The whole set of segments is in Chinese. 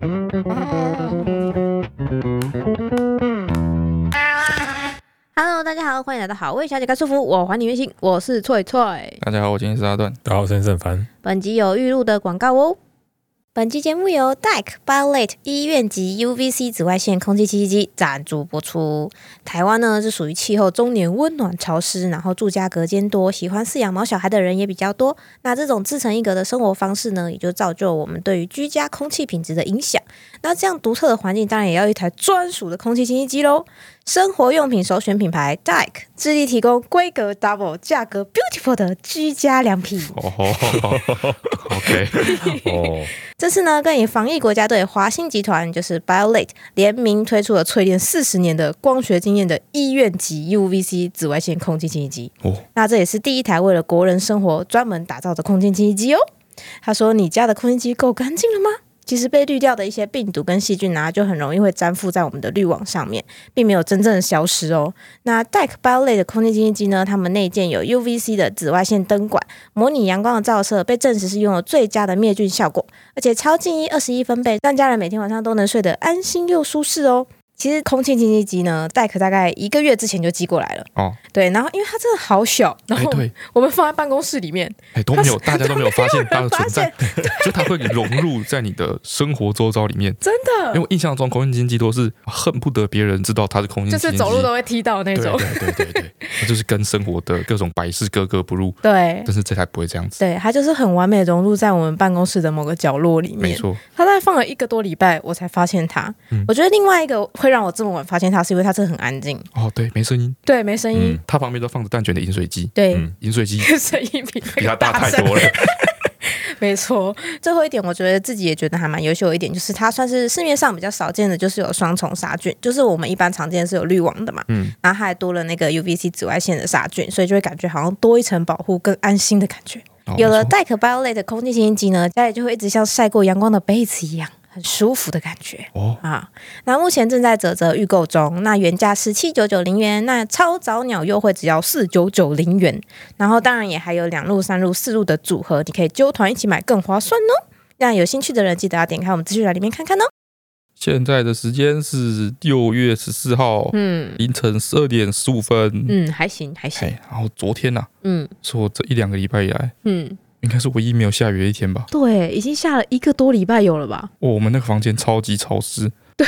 Hello，大家好，欢迎来到好味小姐开束缚，我还你原形，我是翠翠。大家好，我今天是阿段。大家好，我是沈凡。本集有预录的广告哦。本期节目由 Dike Violet 医院级 UVC 紫外线空气清新机赞助播出。台湾呢是属于气候终年温暖潮湿，然后住家隔间多，喜欢饲养毛小孩的人也比较多。那这种自成一格的生活方式呢，也就造就我们对于居家空气品质的影响。那这样独特的环境，当然也要一台专属的空气清新机喽。生活用品首选品牌 Dike 致力提供规格 double、价格 beautiful 的居家良品。哦，OK，这次呢，跟以防疫国家队华星集团就是 BioLite 联名推出了淬炼四十年的光学经验的医院级 UVC 紫外线空气清新机。哦，那这也是第一台为了国人生活专门打造的空气清新机哦。他说：“你家的空气机够干净了吗？”其实被滤掉的一些病毒跟细菌啊，就很容易会粘附在我们的滤网上面，并没有真正的消失哦。那 Deck Bio 类的空气清新机呢，它们内建有 UVC 的紫外线灯管，模拟阳光的照射，被证实是拥有最佳的灭菌效果，而且超静音二十一分贝，让家人每天晚上都能睡得安心又舒适哦。其实空气清新机呢，Dike 大概一个月之前就寄过来了。哦，对，然后因为它真的好小，然后我们放在办公室里面，哎，都没有，大家都没有发现 它的存在，就它会融入在你的生活周遭里面。真的，因为我印象中空气清新机都是恨不得别人知道它是空气就是走路都会踢到那种。对对对对对，它就是跟生活的各种百事格格不入。对，但是这台不会这样子。对，它就是很完美融入在我们办公室的某个角落里面。没错，它大概放了一个多礼拜，我才发现它。嗯，我觉得另外一个会让我这么晚发现。它是因为它真的很安静哦，对，没声音，对，没声音。它旁边都放着蛋卷的饮水机，对，饮水机 声音比 比它大太多了。没错，最后一点，我觉得自己也觉得还蛮优秀的一点，就是它算是市面上比较少见的，就是有双重杀菌，就是我们一般常见的是有滤网的嘛，嗯，然后它还多了那个 UVC 紫外线的杀菌，所以就会感觉好像多一层保护，更安心的感觉。有了 Dike BioLite 的空气清新机呢，家里就会一直像晒过阳光的被子一样。很舒服的感觉哦啊！那目前正在折折预购中，那原价是七九九零元，那超早鸟优惠只要四九九零元。然后当然也还有两路、三路、四路的组合，你可以揪团一起买更划算哦。那有兴趣的人记得要点开我们资讯栏里面看看哦。现在的时间是六月十四号，嗯，凌晨十二点十五分，嗯，还行还行。然后昨天呐、啊，嗯，说这一两个礼拜以来，嗯。应该是唯一没有下雨的一天吧？对，已经下了一个多礼拜有了吧？哦，我们那个房间超级潮湿。对，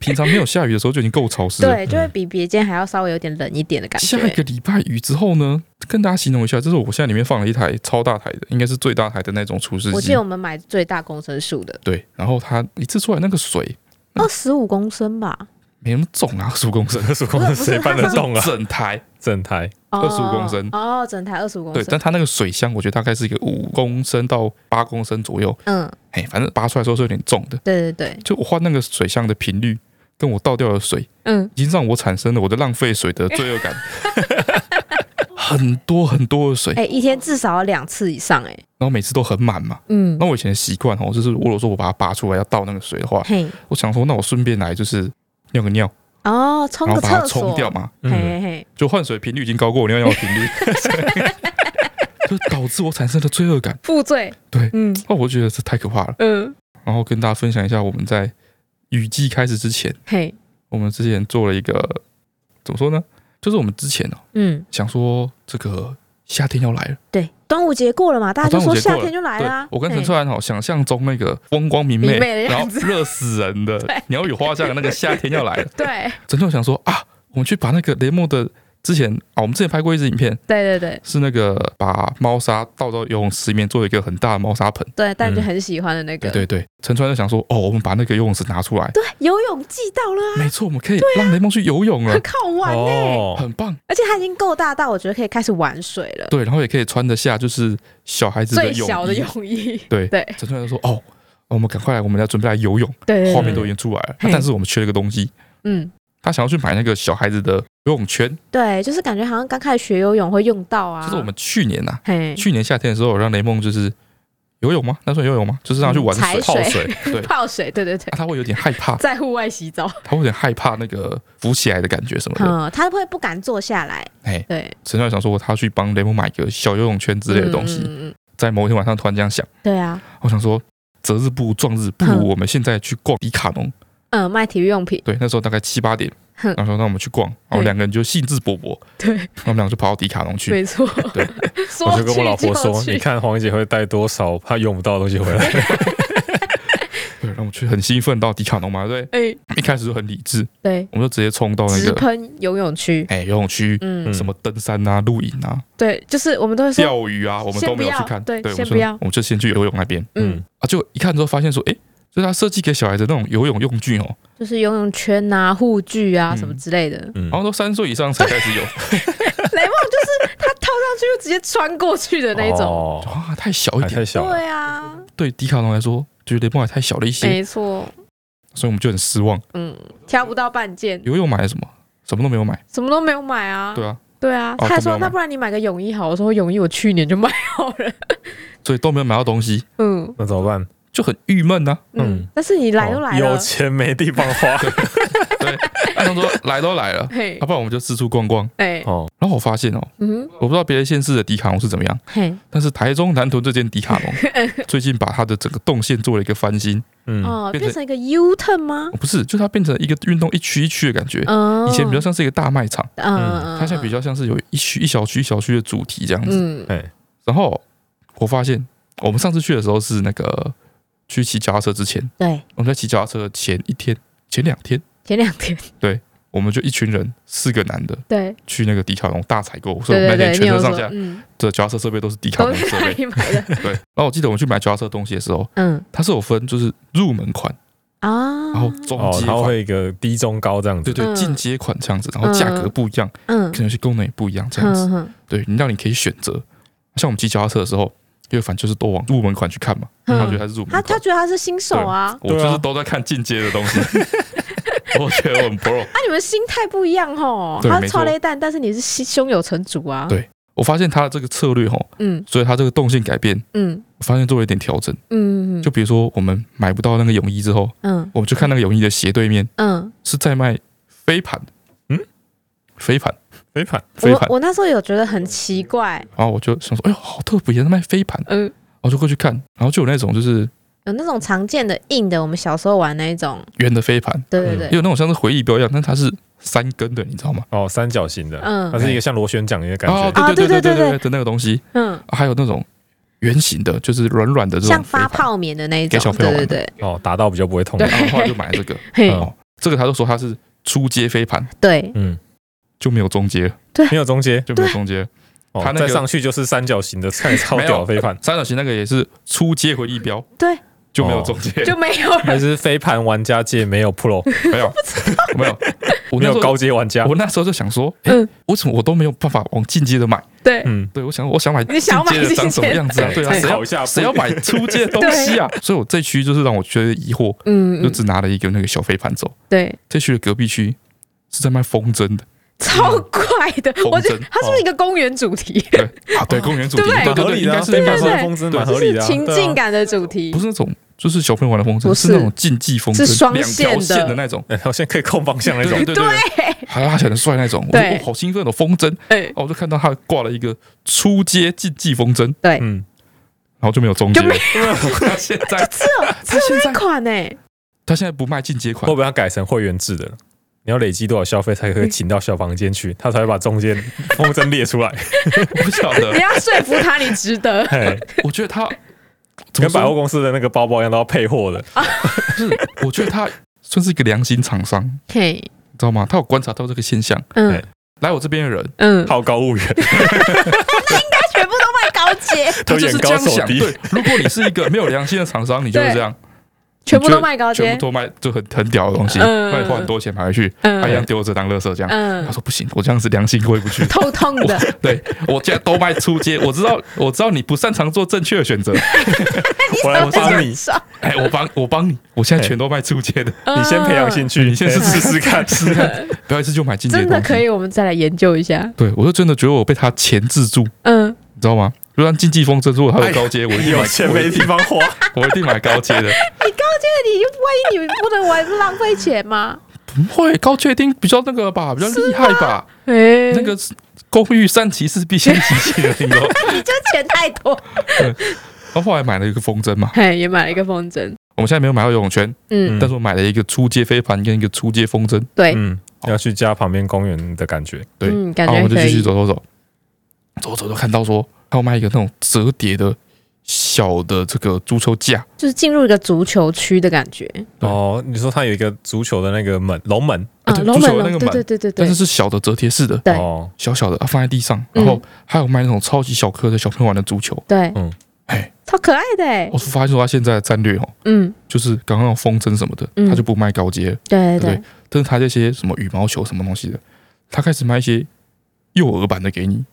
平常没有下雨的时候就已经够潮湿了。对，就会比别间还要稍微有点冷一点的感觉。下一个礼拜雨之后呢？跟大家形容一下，就是我现在里面放了一台超大台的，应该是最大台的那种除湿机。我记得我们买最大公升数的。对，然后它一次出来那个水，二十五公升吧。没那么重啊，二十五公升，二十五公升谁搬得动啊？整台，整台二十五公升哦，整台二十五公升。对，但它那个水箱，我觉得大概是一个五公升到八公升左右。嗯，哎，反正拔出来的时候是有点重的。对对对，就我换那个水箱的频率，跟我倒掉的水，嗯，已经让我产生了我的浪费水的罪恶感。很多很多的水，哎，一天至少要两次以上，哎，然后每次都很满嘛。嗯，那我以前的习惯哦，就是如果说我把它拔出来要倒那个水的话，嘿，我想说，那我顺便来就是。尿个尿哦，冲个厕所，然后把它冲掉嘛。嘿嘿嘿，就换水频率已经高过我尿尿的频率，就导致我产生了罪恶感，负罪。对，嗯，哦，我觉得这太可怕了。嗯，然后跟大家分享一下，我们在雨季开始之前，嘿，我们之前做了一个怎么说呢？就是我们之前哦，嗯，想说这个。夏天要来了，对，端午节过了嘛，大家就说夏天就来了。我跟陈川好想象中那个风光明媚，然后热死人的 鸟语花香的那个夏天要来了。对，陈翠想说啊，我们去把那个雷梦的。之前啊，我们之前拍过一支影片，对对对，是那个把猫砂倒到游泳池里面，做一个很大的猫砂盆。对，但就很喜欢的那个。对对对，陈川就想说，哦，我们把那个游泳池拿出来。对，游泳季到了。没错，我们可以让雷蒙去游泳了，很好玩呢，很棒。而且它已经够大到我觉得可以开始玩水了。对，然后也可以穿得下，就是小孩子的泳。最小的泳衣。对对，陈川就说，哦，我们赶快来，我们要准备来游泳。对，画面都已经出来了，但是我们缺了一个东西。嗯。他想要去买那个小孩子的游泳圈，对，就是感觉好像刚开始学游泳会用到啊。就是我们去年呐、去年夏天的时候，让雷梦就是游泳吗？那算游泳吗？就是让他去玩水、泡水，对，泡水，对对对。啊、他会有点害怕，在户外洗澡，他会有点害怕那个浮起来的感觉什么的，嗯，他会不敢坐下来。哎，对。陈帅想说他去帮雷梦买个小游泳圈之类的东西，在某一天晚上突然这样想，对啊，我想说。择日不如撞日，不如我们现在去逛迪卡侬。嗯，卖体育用品。对，那时候大概七八点，然后说那我们去逛，然后两个人就兴致勃勃。对，然后我们两个就跑到迪卡侬去。没错。对，我就跟我老婆说，你看黄姐会带多少她用不到的东西回来。对，然后我们去很兴奋到迪卡侬嘛，对。哎，一开始就很理智。对，我们就直接冲到那个喷游泳区。哎，游泳区，嗯，什么登山啊、露营啊。对，就是我们都会钓鱼啊，我们都没有去看。对，先不要，我们就先去游泳那边。嗯，啊，就一看之后发现说，哎。就是他设计给小孩的那种游泳用具哦，就是游泳圈啊、护具啊什么之类的。然后都三岁以上才开始有。雷梦就是他套上去就直接穿过去的那种。哇，太小一点，太小。对啊，对迪卡侬来说，觉得雷梦还太小了一些。没错。所以我们就很失望。嗯，挑不到半件。游泳买了什么？什么都没有买。什么都没有买啊？对啊。对啊。他还说：“那不然你买个泳衣好。”我说：“泳衣我去年就买好了。”所以都没有买到东西。嗯，那怎么办？就很郁闷呐，嗯，但是你来都来了，有钱没地方花，对，他说来都来了，要不然我们就四处逛逛，哎，哦，然后我发现哦，嗯，我不知道别的县市的迪卡侬是怎么样，嘿，但是台中南屯这间迪卡侬 最近把它的整个动线做了一个翻新，嗯，哦，变成一个 U turn 吗？不是，就它变成一个运动一区一区的感觉，以前比较像是一个大卖场，嗯，它现在比较像是有一区一小区一小区的主题这样子，哎，然后我发现我们上次去的时候是那个。去骑脚踏车之前，对，我们在骑脚踏车前一天、前两天、前两天，对，我们就一群人，四个男的，对，去那个迪卡侬大采购，所以我们那天全身上下的脚踏车设备都是迪卡侬设备。买的。对，然后我记得我们去买脚踏车东西的时候，嗯，它是有分就是入门款啊，然后中阶一个低中高这样子，对对，进阶款这样子，然后价格不一样，嗯，可能是功能也不一样这样子，对，你让你可以选择，像我们骑脚踏车的时候。因为反正就是都往入门款去看嘛，他觉得他是入门款，他他觉得他是新手啊，我就是都在看进阶的东西，我觉得我很 pro。啊，你们心态不一样哦，他是超雷蛋，但是你是胸有成竹啊。对，我发现他的这个策略吼，嗯，所以他这个动线改变，嗯，我发现做了一点调整，嗯，就比如说我们买不到那个泳衣之后，嗯，我们就看那个泳衣的斜对面，嗯，是在卖飞盘，嗯，飞盘。飞盘，我我那时候有觉得很奇怪，然后我就想说，哎呦，好特别，在卖飞盘，嗯，我就过去看，然后就有那种就是有那种常见的硬的，我们小时候玩那一种。圆的飞盘，对对对，有那种像是回忆镖一样，但它是三根的，你知道吗？哦，三角形的，嗯，它是一个像螺旋桨一样感觉，对对对对对对的那个东西，嗯，还有那种圆形的，就是软软的这种，像发泡棉的那一种，对对对，哦，打到比较不会痛，然后后来就买这个，哦，这个他就说它是初阶飞盘，对，嗯。就没有中阶，对，没有中阶就没有中阶。它那个上去就是三角形的，看超屌飞盘。三角形那个也是初阶回忆标，对，就没有中阶，就没有。还是飞盘玩家界没有 Pro，没有，没有，我没有高阶玩家。我那时候就想说，嗯，为什么我都没有办法往进阶的买？对，嗯，对，我想，我想买进阶的长什么样子啊？对啊，谁要谁要买初阶的东西啊？所以我这区就是让我觉得疑惑，嗯，就只拿了一个那个小飞盘走。对，这区的隔壁区是在卖风筝的。超怪的，我觉得它是不是一个公园主题？对啊，对，公园主题，对对？对，应该是应该是风筝，蛮合理的，情境感的主题，不是那种就是小朋友玩的风筝，是。那种竞技风筝，是双线的。那种，两条线可以控方向那种，对。对，还拉起来很帅那种，我好兴奋的风筝，哎，哦，我就看到他挂了一个初阶竞技风筝，对，嗯，然后就没有中阶，他现在只有只有那款呢，他现在不卖进阶款，会不会要改成会员制的？你要累积多少消费才可以请到小房间去，他才会把中间 风筝列出来。我不晓得，你要说服他，你值得。我觉得他跟百货公司的那个包包一样，都要配货的。是我觉得他算是一个良心厂商，你知道吗？他有观察到这个现象。嗯，来我这边的人，嗯，好高骛远，应该全部都卖高阶，他就是这样想。对，如果你是一个没有良心的厂商，你就会这样。全部都卖高阶，全部都卖就很很屌的东西，那你花很多钱买回去，他一样丢着当垃圾这样。他说不行，我这样子良心过意不去，痛痛的。对，我现在都卖出街，我知道，我知道你不擅长做正确的选择，我来帮你。哎，我帮我帮你，我现在全都卖出街的，你先培养兴趣，你先试试看，试试看，不要一次就买进阶。真的可以，我们再来研究一下。对，我就真的觉得我被他钳制住，嗯，你知道吗？就算竞技风筝，如果它有高阶，我一定买。有钱没地方花，我一定买高阶的。你高阶的，你万一你不能玩，浪费钱吗？不会，高阶一定比较那个吧，比较厉害吧。哎，那个工欲善其事，必先利其器的，听过？你这钱太多。然后后来买了一个风筝嘛，嘿，也买了一个风筝。我们现在没有买到游泳圈，嗯，但是我买了一个初阶飞盘跟一个初阶风筝，对，嗯，要去家旁边公园的感觉，对，感觉我们就继续走走走，走走就看到说，还有卖一个那种折叠的。小的这个足球架，就是进入一个足球区的感觉。哦，你说它有一个足球的那个门，龙门？啊，对，足球的那个门，对对对对，但是是小的折叠式的，哦，小小的，放在地上，然后还有卖那种超级小颗的小朋友玩的足球，对，嗯，哎，超可爱的。我是发现说他现在的战略哦，嗯，就是刚刚风筝什么的，他就不卖高阶，对？对，但是他这些什么羽毛球什么东西的，他开始卖一些幼儿版的给你。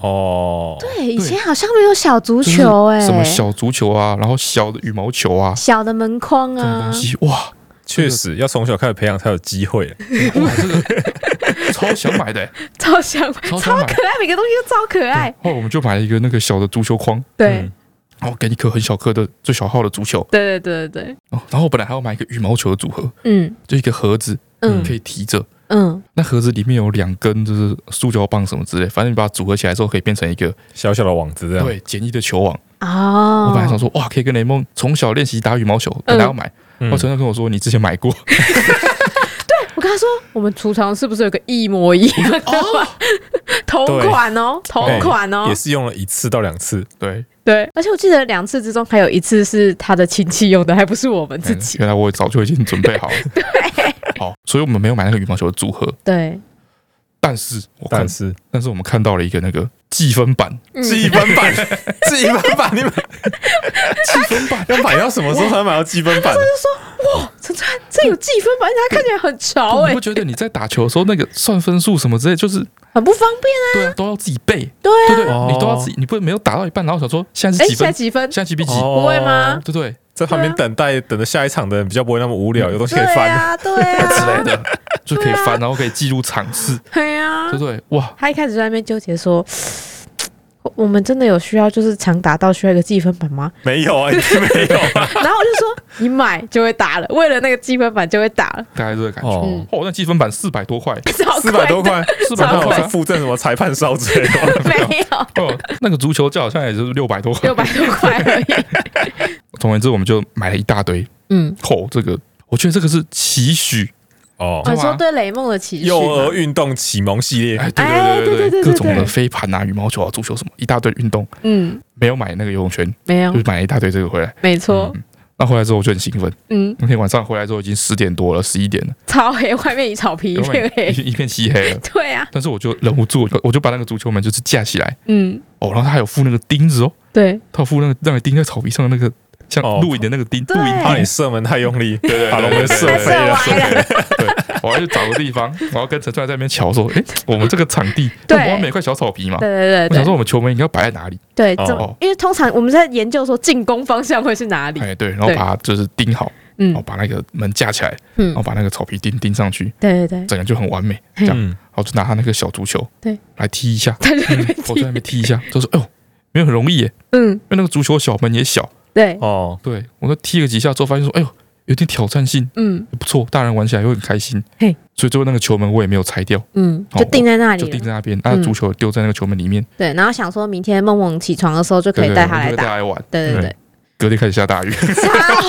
哦，对，以前好像没有小足球哎，什么小足球啊，然后小的羽毛球啊，小的门框啊，东西哇，确实要从小开始培养才有机会。哇，这个超想买的，超想买，超可爱，每个东西都超可爱。后来我们就买了一个那个小的足球框，对，然后给你颗很小颗的最小号的足球，对对对对对。哦，然后我本来还要买一个羽毛球的组合，嗯，就一个盒子，嗯，可以提着。嗯，那盒子里面有两根就是塑胶棒什么之类，反正你把它组合起来之后，可以变成一个小小的网子这样。对，简易的球网。哦，我本来想说，哇，可以跟雷梦从小练习打羽毛球，本来要买。我陈亮跟我说，你之前买过。对，我跟他说，我们储藏是不是有个一模一样的？同款哦，同款哦，也是用了一次到两次。对对，而且我记得两次之中还有一次是他的亲戚用的，还不是我们自己。原来我早就已经准备好了。对。好，所以我们没有买那个羽毛球的组合。对，但是我，但是，但是我们看到了一个那个计分板，计分板，计分板，你们计分板要买到什么时候才买到计分板？他就说：“哇，陈川，这有计分板，它看起来很潮哎。”你不觉得你在打球的时候，那个算分数什么之类，就是很不方便啊？对，都要自己背。对对对，你都要自己，你不没有打到一半，然后想说现在是几分？几分？现在几比几？不会吗？对对。在旁边等待，等着下一场的人比较不会那么无聊，有东西可以翻啊，对啊。之类的，就可以翻，然后可以记录场次，对呀，对不对？哇！他一开始在那边纠结说，我们真的有需要就是常打到需要一个计分板吗？没有啊，没有。啊 然后我就说，你买就会打了，为了那个计分板就会打了，大概这个感觉。哦，那计分板 四百多块，四百多块，四百多块附赠什么裁判哨之类的？没有。哦，那个足球就好像也就是六百多块，六百多块而已。总而言之，我们就买了一大堆。嗯，嚯，这个我觉得这个是期许哦，你说对雷梦的期许，幼儿运动启蒙系列，哎，对对对对对，各种的飞盘啊、羽毛球啊、足球什么，一大堆运动。嗯，没有买那个游泳圈，没有，就买了一大堆这个回来。没错。那回来之后我就很兴奋。嗯，那天晚上回来之后已经十点多了，十一点了，超黑，外面一草皮一片黑，一片漆黑了。对啊，但是我就忍不住，我就把那个足球门就是架起来。嗯，哦，然后他还有附那个钉子哦。对，他有附那个让你钉在草皮上的那个。像录影的那个钉，录影怕你射门太用力，对对，把龙门射飞了。对，我要去找个地方，我要跟陈川在那边瞧说，哎，我们这个场地，对，外面有块小草皮嘛，对对对，我想说我们球门应该要摆在哪里？对，哦，因为通常我们在研究说进攻方向会是哪里？哎，对，然后把它就是钉好，嗯，然后把那个门架起来，嗯，然后把那个草皮钉钉上去，对对对，整个就很完美，这样，然后就拿他那个小足球，对，来踢一下，我在那边踢一下，就说，哎呦，没有很容易耶，嗯，因为那个足球小门也小。对。哦，对我说踢了几下之后，发现说，哎呦，有点挑战性，嗯，不错，大人玩起来会很开心，嘿，所以最后那个球门我也没有拆掉，嗯，就定在那里，就定在那边，把足球丢在那个球门里面，对，然后想说明天梦梦起床的时候就可以带他来打，玩，对对对，隔天开始下大雨，超大，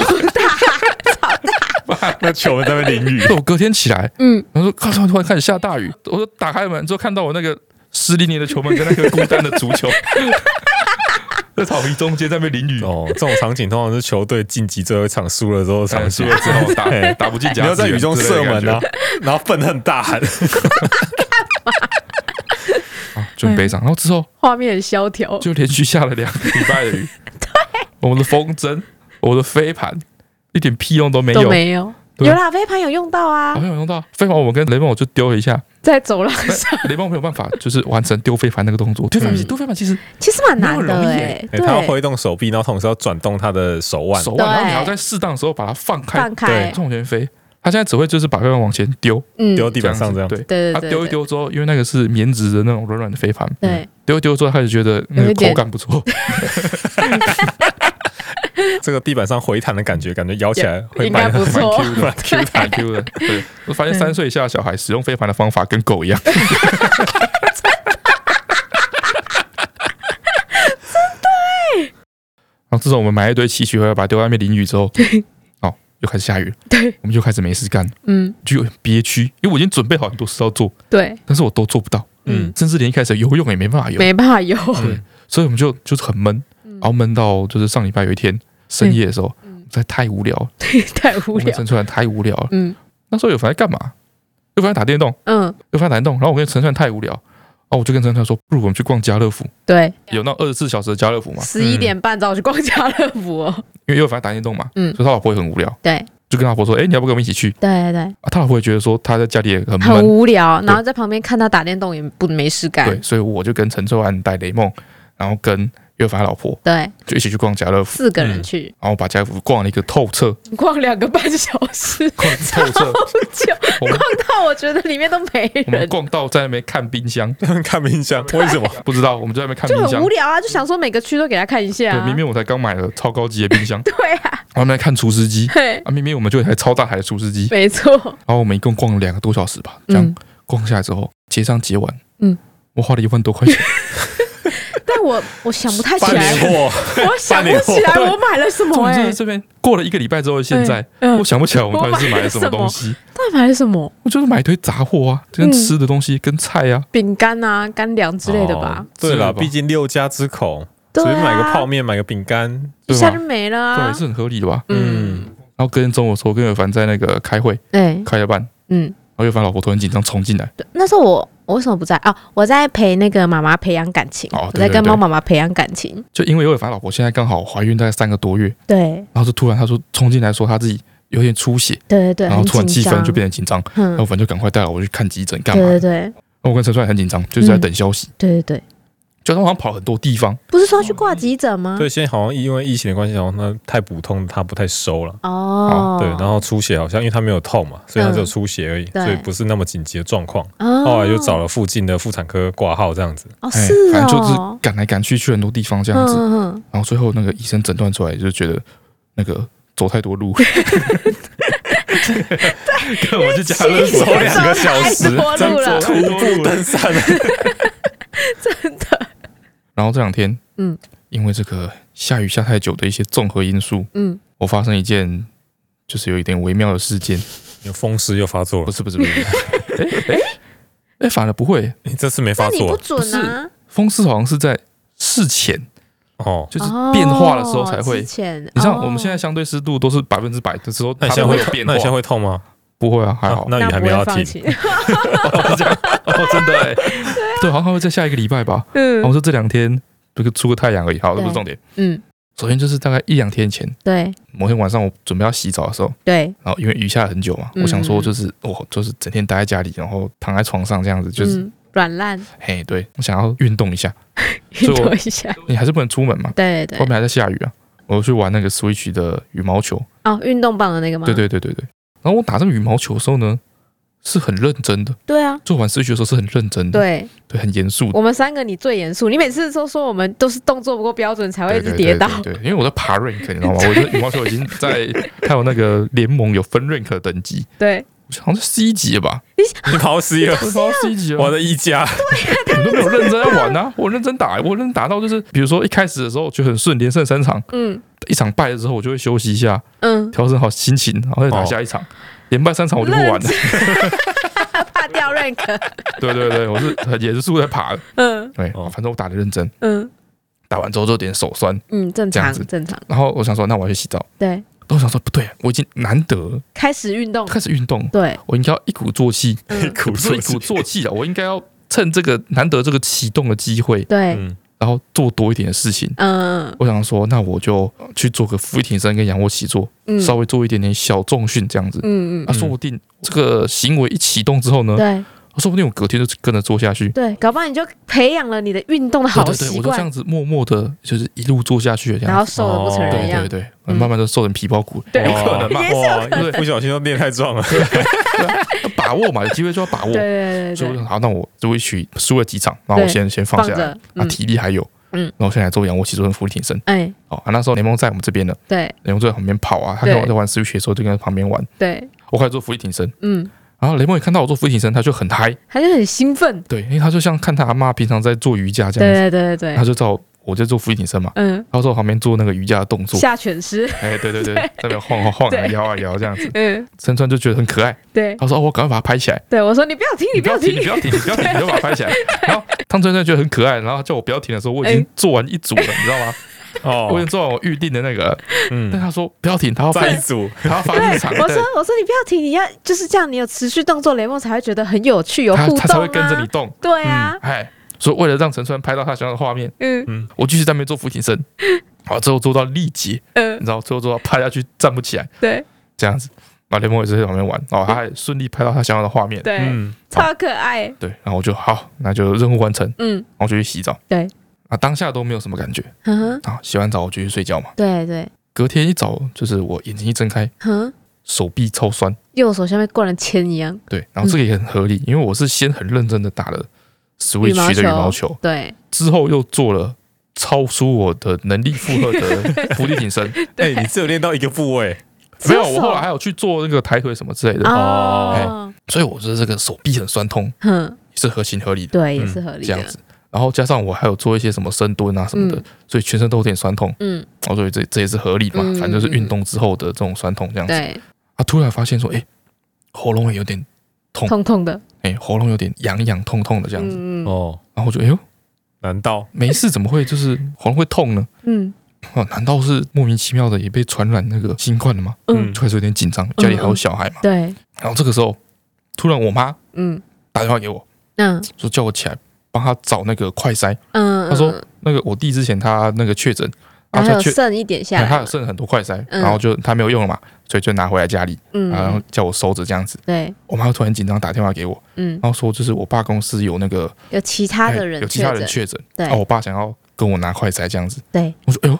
超大，那球门在那淋雨，我隔天起来，嗯，然后说，突然突然开始下大雨，我说打开门之后看到我那个湿淋淋的球门跟那个孤单的足球。在草皮中间在那边淋雨哦，这种场景通常是球队晋级最后一场输了之后场景，输了之后 打打不进，你要在雨中射门啊，然后愤恨大喊，啊，就很悲伤。然后之后画面很萧条，就连续下了两个礼拜的雨。对，我们的风筝，我的飞盘，一点屁用都没有，没有。有啦，飞盘有用到啊，好像有用到。飞盘我跟雷梦我就丢了一下，在走廊上。雷梦没有办法，就是完成丢飞盘那个动作。丢飞盘，丢飞盘其实其实蛮难的哎。他要挥动手臂，然后同时要转动他的手腕，手腕，然后你要在适当的时候把它放开，放开，冲前飞。他现在只会就是把飞盘往前丢，丢地板上这样。对对，他丢一丢之后，因为那个是棉质的那种软软的飞盘，对，丢一丢之后开始觉得那个口感不错。这个地板上回弹的感觉，感觉咬起来会蛮不错，Q 的，Q 弹 Q 的。对，我发现三岁以下的小孩使用飞盘的方法跟狗一样。然后自从我们买一堆奇趣回来，把它丢在外面淋雨之后，对，哦，又开始下雨。了。对，我们就开始没事干，嗯，就很憋屈，因为我已经准备好很多事要做，对，但是我都做不到，嗯，甚至连一开始游泳也没办法游，没办法游，对，所以我们就就是很闷，然后闷到就是上礼拜有一天深夜的时候，实在太无聊，对，太无聊，陈川太无聊了，嗯，那时候有凡在干嘛？有凡在打电动，嗯，有凡打电动，然后我跟陈川太无聊。哦，我就跟陈川说，不如我们去逛家乐福。对，有那二十四小时的家乐福嘛？十一点半找我去逛家乐福哦。因为又反正打电动嘛，嗯，所以他老婆也很无聊。对，就跟他老婆说，哎，你要不跟我们一起去？对对。啊，他老婆也觉得说他在家里也很很无聊，然后在旁边看他打电动也不没事干。对，所以我就跟陈川带雷梦，然后跟。又凡老婆对，就一起去逛家乐福，四个人去，然后把家乐福逛了一个透彻，逛两个半小时，逛透彻，逛到我觉得里面都没人。我们逛到在那边看冰箱，看冰箱，为什么？不知道？我们在那边看冰箱，就很无聊啊，就想说每个区都给他看一下。对，明明我才刚买了超高级的冰箱，对啊，我们来看厨师机，对啊，明明我们就有一台超大台的厨师机，没错。然后我们一共逛了两个多小时吧，这样逛下来之后结账结完，嗯，我花了一万多块钱。但我我想不太起来，我想不起来我买了什么哎、欸。这边过了一个礼拜之后，现在、嗯、我想不起来我们到底是买了什么东西。到底买了什么？我就是买一堆杂货啊，跟吃的东西，嗯、跟菜啊，饼干啊，干粮之类的吧。哦、对了，毕竟六家之口，随便买个泡面，买个饼干，一下就没了、啊，对，是很合理的吧？嗯。然后隔天中午的时候，跟有凡在那个开会，对，开了半，嗯。然后有凡老婆突然紧张冲进来，那时候我。我为什么不在啊？我在陪那个妈妈培养感情，我在跟猫妈妈培养感情。就因为有伟凡老婆现在刚好怀孕大概三个多月，对，然后就突然他说冲进来说他自己有点出血，对对对，然后突然气氛就变得紧张，然后反正就赶快带我去看急诊干嘛？对对对，我跟陈帅很紧张，就是在等消息。对对对。就他好像跑很多地方，不是说要去挂急诊吗？对，现在好像因为疫情的关系，好像那太普通，他不太收了。哦，对，然后出血好像因为他没有痛嘛，所以他只有出血而已，所以不是那么紧急的状况。后来又找了附近的妇产科挂号，这样子。哦，是反正就是赶来赶去去很多地方这样子。然后最后那个医生诊断出来，就觉得那个走太多路。跟我去家乐福走两个小时，徒步登山。真的。然后这两天，嗯，因为这个下雨下太久的一些综合因素，嗯，我发生一件就是有一点微妙的事件，有风湿又发作。了，不是不是不是，哎哎哎，反而不会，你这次没发作，不准啊，风湿好像是在事前哦，就是变化的时候才会，你像我们现在相对湿度都是百分之百的时候，那你现在会有变，那你现在会痛吗？不会啊，还好，那雨还没有停，哦，真的哎。对，好像会在下一个礼拜吧。嗯，然后说这两天这个出个太阳而已，好，这不是重点。嗯，首先就是大概一两天前，对，某天晚上我准备要洗澡的时候，对，然后因为雨下了很久嘛，我想说就是我就是整天待在家里，然后躺在床上这样子，就是软烂。嘿，对，我想要运动一下，运动一下，你还是不能出门嘛。对对，外面还在下雨啊，我去玩那个 Switch 的羽毛球。哦，运动棒的那个吗？对对对对对。然后我打这个羽毛球的时候呢。是很认真的，对啊，做完试学的时候是很认真的，对对，很严肃。我们三个你最严肃，你每次都说我们都是动作不够标准才会一直跌倒。对，因为我在爬 rank，你知道吗？我觉得羽毛球已经在，还有那个联盟有分 rank 的等级。对，好像是 C 级吧？你你跑到 C 了，跑到 C 级了，我的一家，你都没有认真在玩啊！我认真打，我认真打到就是，比如说一开始的时候就很顺，连胜三场，嗯，一场败了之后我就会休息一下，嗯，调整好心情，然后再打下一场。连败三场我就不玩了，怕掉 rank。对对对，我是很严肃在爬。嗯，对，反正我打的认真。嗯，打完之后就有点手酸。嗯，正常，正常。然后我想说，那我要去洗澡。对，我想说不对，我已经难得开始运动，开始运动。对，我应该要一鼓作气，一鼓作一鼓作气了。我应该要趁这个难得这个启动的机会。对。然后做多一点的事情，嗯，我想说，那我就去做个伏地挺身跟仰卧起坐，嗯，稍微做一点点小重训这样子，嗯嗯，啊，说不定这个行为一启动之后呢，对，说不定我隔天就跟着做下去，对，搞不好你就培养了你的运动的好习惯，对对对，我就这样子默默的，就是一路做下去，然后瘦的不成人样，对对对，慢慢的瘦成皮包骨，有可能嘛？哇，不小心都练太壮了，把握嘛，有机会就要把握，对对对，所以好，那我就会去输了几场，然后我先先放下来，啊，体力还有。嗯，然后现在做仰卧起坐跟俯卧挺身。哎，哦，啊，那时候雷蒙在我们这边呢。对，雷蒙就在旁边跑啊，他跟我在玩 Switch 的时候，就跟在旁边玩。对，我开始做俯卧挺身。嗯，然后雷蒙也看到我做伏地挺身，他就很嗨，他就很兴奋。对，因为他就像看他阿妈平常在做瑜伽这样子。对对对对，他就照我我就做伏地挺身嘛，嗯，他说我旁边做那个瑜伽的动作，下犬式，哎，对对 对，在那边晃晃晃啊摇啊摇这样子，嗯，陈川就觉得很可爱，对，他说哦，我赶快把它拍起来，对我说你不要停，你不要停，你不要停，你不要停，你就把它拍起来。然后汤川川觉得很可爱，然后叫我不要停的时候，我已经做完一组了，你知道吗？哦，我已经做完我预定的那个，嗯，但他说不要停，他要发一组，他要发日常。我说我说你不要停，你要就是这样，你有持续动作，雷梦才会觉得很有趣，有互动，他才会跟着你动。对啊，哎。所以为了让陈川拍到他想要的画面，嗯。嗯，我继续在那边做俯卧撑，好，最后做到力竭，嗯，你知道，最后做到趴下去站不起来，对，这样子，然后雷梦也是在旁边玩，哦，他还顺利拍到他想要的画面，对，超可爱，对，然后我就好，那就任务完成，嗯，然后就去洗澡，对，啊，当下都没有什么感觉，嗯哼，啊，洗完澡我就去睡觉嘛，对对，隔天一早就是我眼睛一睁开，哼，手臂超酸，右手像被灌了铅一样，对，然后这个也很合理，因为我是先很认真的打了。Switch 的羽毛球，对，之后又做了超出我的能力负荷的 伏地挺身。哎，你只有练到一个部位？没有，我后来还有去做那个抬腿什么之类的。哦，所以我觉得这个手臂很酸痛，嗯，也是合情合理的。对，也是合理的。这样子。然后加上我还有做一些什么深蹲啊什么的，所以全身都有点酸痛。嗯，然后所以这这也是合理的嘛，反正就是运动之后的这种酸痛这样子。对，啊，突然发现说，哎，喉咙也有点。痛痛痛的，哎，喉咙有点痒痒痛痛的这样子，哦，然后我就哎呦，难道没事？怎么会就是喉咙会痛呢？嗯，哦，难道是莫名其妙的也被传染那个新冠了吗？嗯，就开始有点紧张，家里还有小孩嘛，对。然后这个时候，突然我妈嗯打电话给我，嗯，说叫我起来帮他找那个快筛，嗯，他说那个我弟之前他那个确诊。然后剩一点下来，他有剩很多快筛，然后就他没有用了嘛，所以就拿回来家里，然后叫我收着这样子。对，我妈突然紧张打电话给我，嗯。然后说就是我爸公司有那个有其他的人，有其他人确诊，对，然后我爸想要跟我拿快筛这样子。对，我说哎呦，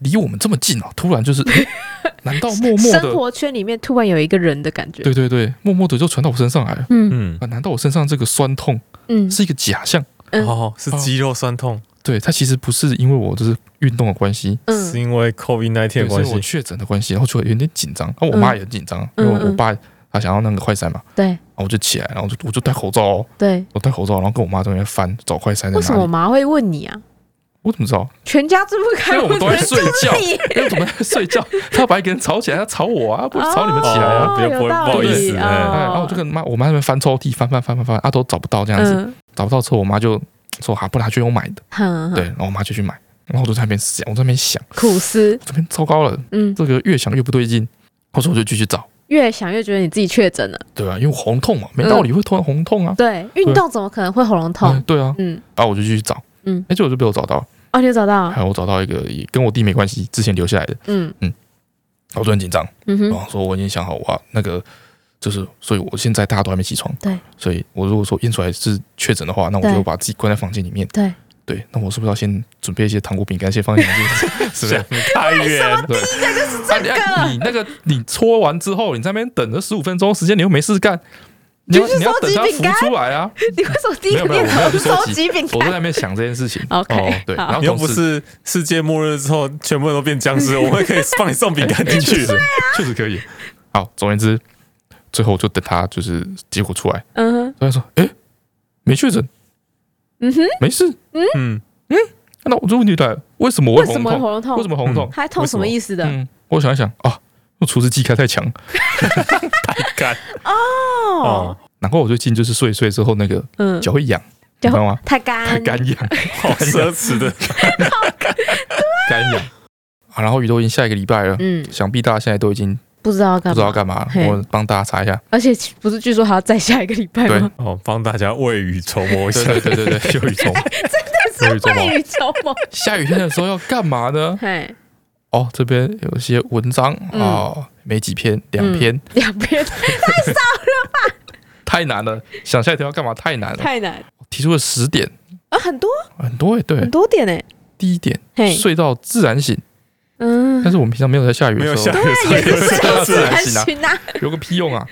离我们这么近啊，突然就是，难道默默的生活圈里面突然有一个人的感觉？对对对，默默的就传到我身上来了。嗯嗯，难道我身上这个酸痛，嗯，是一个假象？哦，是肌肉酸痛。对，它其实不是因为我就是运动的关系，是因为 COVID-19 的关系，我确诊的关系，然后就有点紧张。然后我妈也很紧张，因为我爸他想要那个快筛嘛。对，然后我就起来，然后就我就戴口罩哦。对，我戴口罩，然后跟我妈在那边翻找快筛在哪里。为什么我妈会问你啊？我怎么知道？全家这么开，因为我们都在睡觉，因为我们在睡觉，他要把一个人吵起来，他吵我啊，不吵你们起来啊，不不不好意思。然后我就跟妈，我妈那边翻抽屉，翻翻翻翻翻，啊都找不到这样子，找不到之后，我妈就。说好，不拿去我买的，对，然后我妈就去买，然后我就在那边想，我在那边想，苦思，这边糟糕了，嗯，这个越想越不对劲，我说我就继续找，越想越觉得你自己确诊了，对啊，因为喉咙痛嘛，没道理会突然喉咙痛啊，对，运动怎么可能会喉咙痛？对啊，嗯，然后我就继续找，嗯，哎，结果就被我找到，哦，你有找到，还有我找到一个也跟我弟没关系，之前留下来的，嗯。嗯，我就很紧张，嗯哼，然后说我已经想好哇，那个。就是，所以我现在大家都还没起床，对，所以我如果说验出来是确诊的话，那我就把自己关在房间里面，对，对，那我是不是要先准备一些糖果饼干，先放进去？是不是？太远，对，第一个就是这个。你那个你搓完之后，你在那边等了十五分钟时间，你又没事干，你要你要等它浮出来啊？你为什么第一个念头是收集饼干？我在那边想这件事情。OK，对，然后又不是世界末日之后全部人都变僵尸，我们可以帮你送饼干进去，确实可以。好，总而言之。最后就等他就是结果出来，嗯哼，他说：“哎，没确诊，嗯哼，没事，嗯嗯嗯，那我这问题来了，为什么我喉咙痛？为什么喉咙痛？还痛什么意思的？嗯，我想一想啊，我除湿机开太强，太干哦，然后我最近就是睡一睡之后那个嗯脚会痒，知道吗？太干，太干痒，好奢侈的，干痒。好，然后宇都已经下一个礼拜了，嗯，想必大家现在都已经。不知道干，不知道干嘛了，我帮大家查一下。而且不是据说还要再下一个礼拜吗？哦，帮大家未雨绸缪一下。对对对对，未雨绸缪，真的是未雨绸缪。下雨天的时候要干嘛呢？嘿，哦，这边有些文章啊，没几篇，两篇，两篇 太少了吧？太难了，想下一天要干嘛？太难了，太难。提出了十点啊，很多很多哎，对，很多点哎。第一点，睡到自然醒。嗯，但是我们平常没有在下雨的时候，也是睡到自然醒啊，有个屁用啊！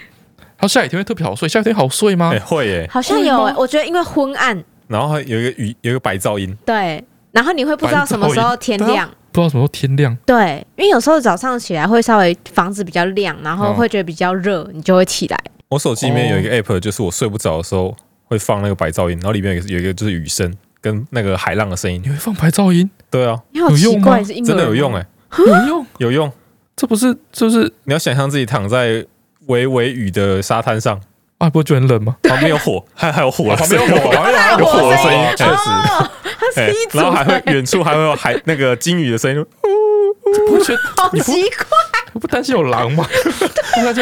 他下雨天会特别好睡，下雨天好睡吗？会耶，好像有。我觉得因为昏暗，然后还有一个雨，有一个白噪音。对，然后你会不知道什么时候天亮，不知道什么时候天亮。对，因为有时候早上起来会稍微房子比较亮，然后会觉得比较热，你就会起来。我手机里面有一个 app，就是我睡不着的时候会放那个白噪音，然后里面有有一个就是雨声跟那个海浪的声音。你会放白噪音？对啊，你好奇怪，是真的有用哎，有用 有用，这不是就是你要想象自己躺在微微雨的沙滩上啊，不会觉得很冷吗？旁边有火，还还有火，旁边有火，旁边还有 火的声音，确实，然后还会远处还会有海那个鲸鱼的声音，不觉得好奇怪？你不担心有狼吗？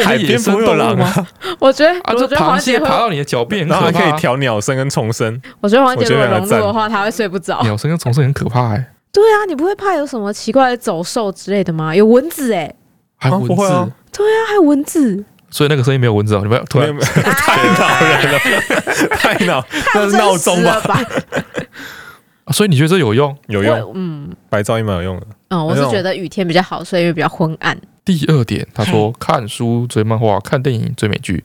海边不会有狼吗？我觉得，我觉得螃蟹爬到你的脚边，然后还可以调鸟声跟虫声。我觉得黄姐如果融入的话，他会睡不着。鸟声跟虫声很可怕哎。对啊，你不会怕有什么奇怪的走兽之类的吗？有蚊子哎，还有蚊子。对啊，还有蚊子。所以那个声音没有蚊子哦，你不要突然太恼人了，太恼，那是闹钟吧？所以你觉得这有用？有用，嗯，白噪音蛮有用的。嗯，我是觉得雨天比较好睡，因为比较昏暗。第二点，他说 看书、追漫画、看电影、追美剧，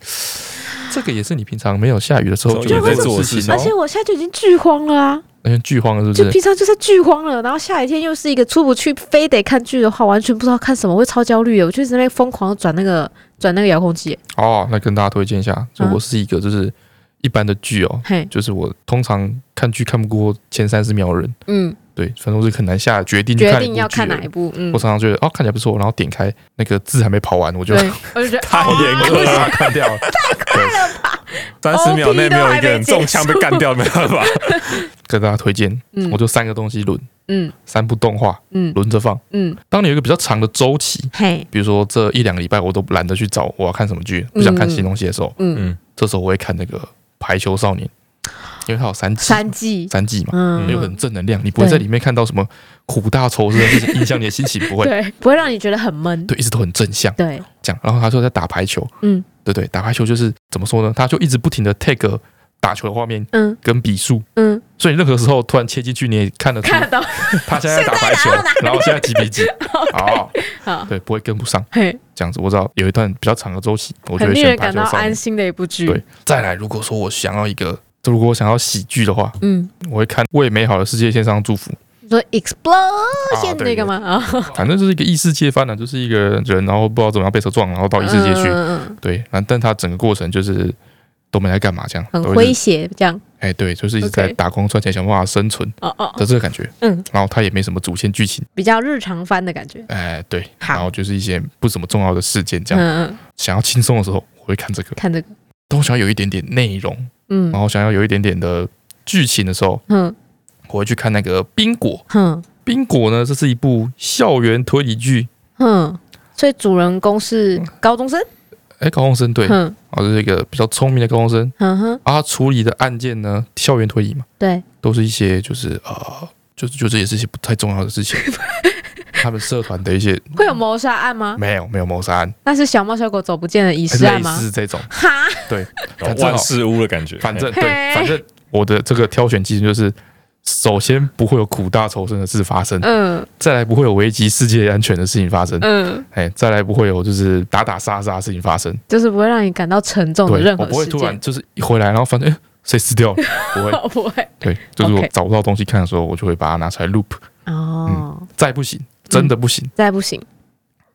这个也是你平常没有下雨的时候就会在做的事情。而且我现在就已经剧荒了啊！而且剧荒了，是不是？就平常就是剧荒了，然后下雨天又是一个出不去，非得看剧的话，完全不知道看什么，会超焦虑的。我就在那边疯狂转那个转那个遥控器。哦，那跟大家推荐一下，就我是一个就是一般的剧哦，就是我通常看剧看不过前三十秒的人。嗯。对，反正我是很难下决定决定要看哪一部。嗯，我常常觉得哦，看起来不错，然后点开那个字还没跑完，我就 我就觉得太严格了，看掉了，太快了吧！三十秒内没有一个人中枪被干掉，没办法。跟大家推荐，我就三个东西轮，嗯，三部动画，嗯，轮着放，嗯。当你有一个比较长的周期，嘿，比如说这一两个礼拜我都懒得去找我要看什么剧，不想看新东西的时候，嗯。嗯，这时候我会看那个《排球少年》。因为它有三季，三季，三季嘛，嗯。有很正能量，你不会在里面看到什么苦大仇深，就是影响你的心情，不会，对，不会让你觉得很闷，对，一直都很正向，对，这样。然后他说在打排球，嗯，对对，打排球就是怎么说呢？他就一直不停的 take 打球的画面，嗯，跟比数，嗯，所以任何时候突然切进去，你也看得看得到 他现在在打排球，然后现在几比几，好，好，对，不会跟不上，嘿，这样子。我知道有一段比较长的周期，我觉得选排球少年安心的一部剧。对，再来，如果说我想要一个。如果我想要喜剧的话，嗯，我会看《为美好的世界献上祝福》。你说 explosion 那个吗？啊，反正就是一个异世界翻呢，就是一个人，然后不知道怎么样被车撞，然后到异世界去。对，然后但他整个过程就是都没在干嘛，这样很诙谐，这样。哎，对，就是一直在打工赚钱，想办法生存。哦哦。的这个感觉，嗯。然后他也没什么主线剧情，比较日常番的感觉。哎，对。然后就是一些不怎么重要的事件，这样。嗯嗯。想要轻松的时候，我会看这个。看这个。都想要有一点点内容。嗯，然后想要有一点点的剧情的时候，嗯，我会去看那个《冰果》。嗯，《冰果》呢，这是一部校园推理剧。嗯，所以主人公是高中生。哎，高中生对，嗯，然后是一个比较聪明的高中生。嗯哼，啊，他处理的案件呢，校园推理嘛，对，都是一些就是呃，就是就这也是一些不太重要的事情。他们社团的一些会有谋杀案吗？没有，没有谋杀案。那是小猫小狗走不见的遗失案吗？是这种哈，对，万事屋的感觉。反正对，反正我的这个挑选基准就是：首先不会有苦大仇深的事发生，嗯，再来不会有危及世界安全的事情发生，嗯，哎，再来不会有就是打打杀杀的事情发生，就是不会让你感到沉重的任何事。我不会突然就是一回来，然后发现哎，谁死掉了？不会，不会。对，就是我找不到东西看的时候，我就会把它拿出来 loop。哦，再不行。真的不行，再不行，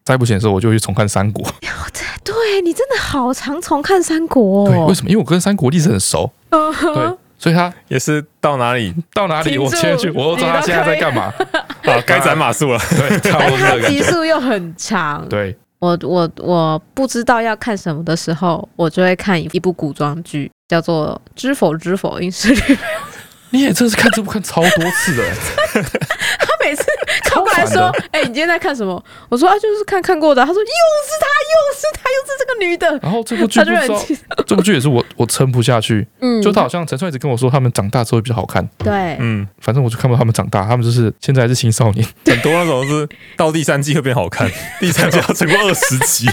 再不行的时候，我就会去重看《三国》。对，你真的好常重看《三国》。对，为什么？因为我跟《三国》历史很熟。对，所以他也是到哪里到哪里，我先去，我都知道他现在在干嘛。啊，该斩马谡了。对，差不多这个感觉。集数又很长。对，我我我不知道要看什么的时候，我就会看一部古装剧，叫做《知否知否，应是绿》。你也真是看这部看超多次的。他每次 靠过来说：“哎，你今天在看什么？”我说：“啊，就是看看过的。”他说：“又是他，又是他，又是这个女的。”然后这部剧，这部剧也是我我撑不下去。嗯，就他好像陈川一直跟我说，他们长大之后会比较好看。对，嗯，反正我就看不到他们长大，他们就是现在还是青少年。很多那种是到第三季会变好看，第三季要撑过二十集，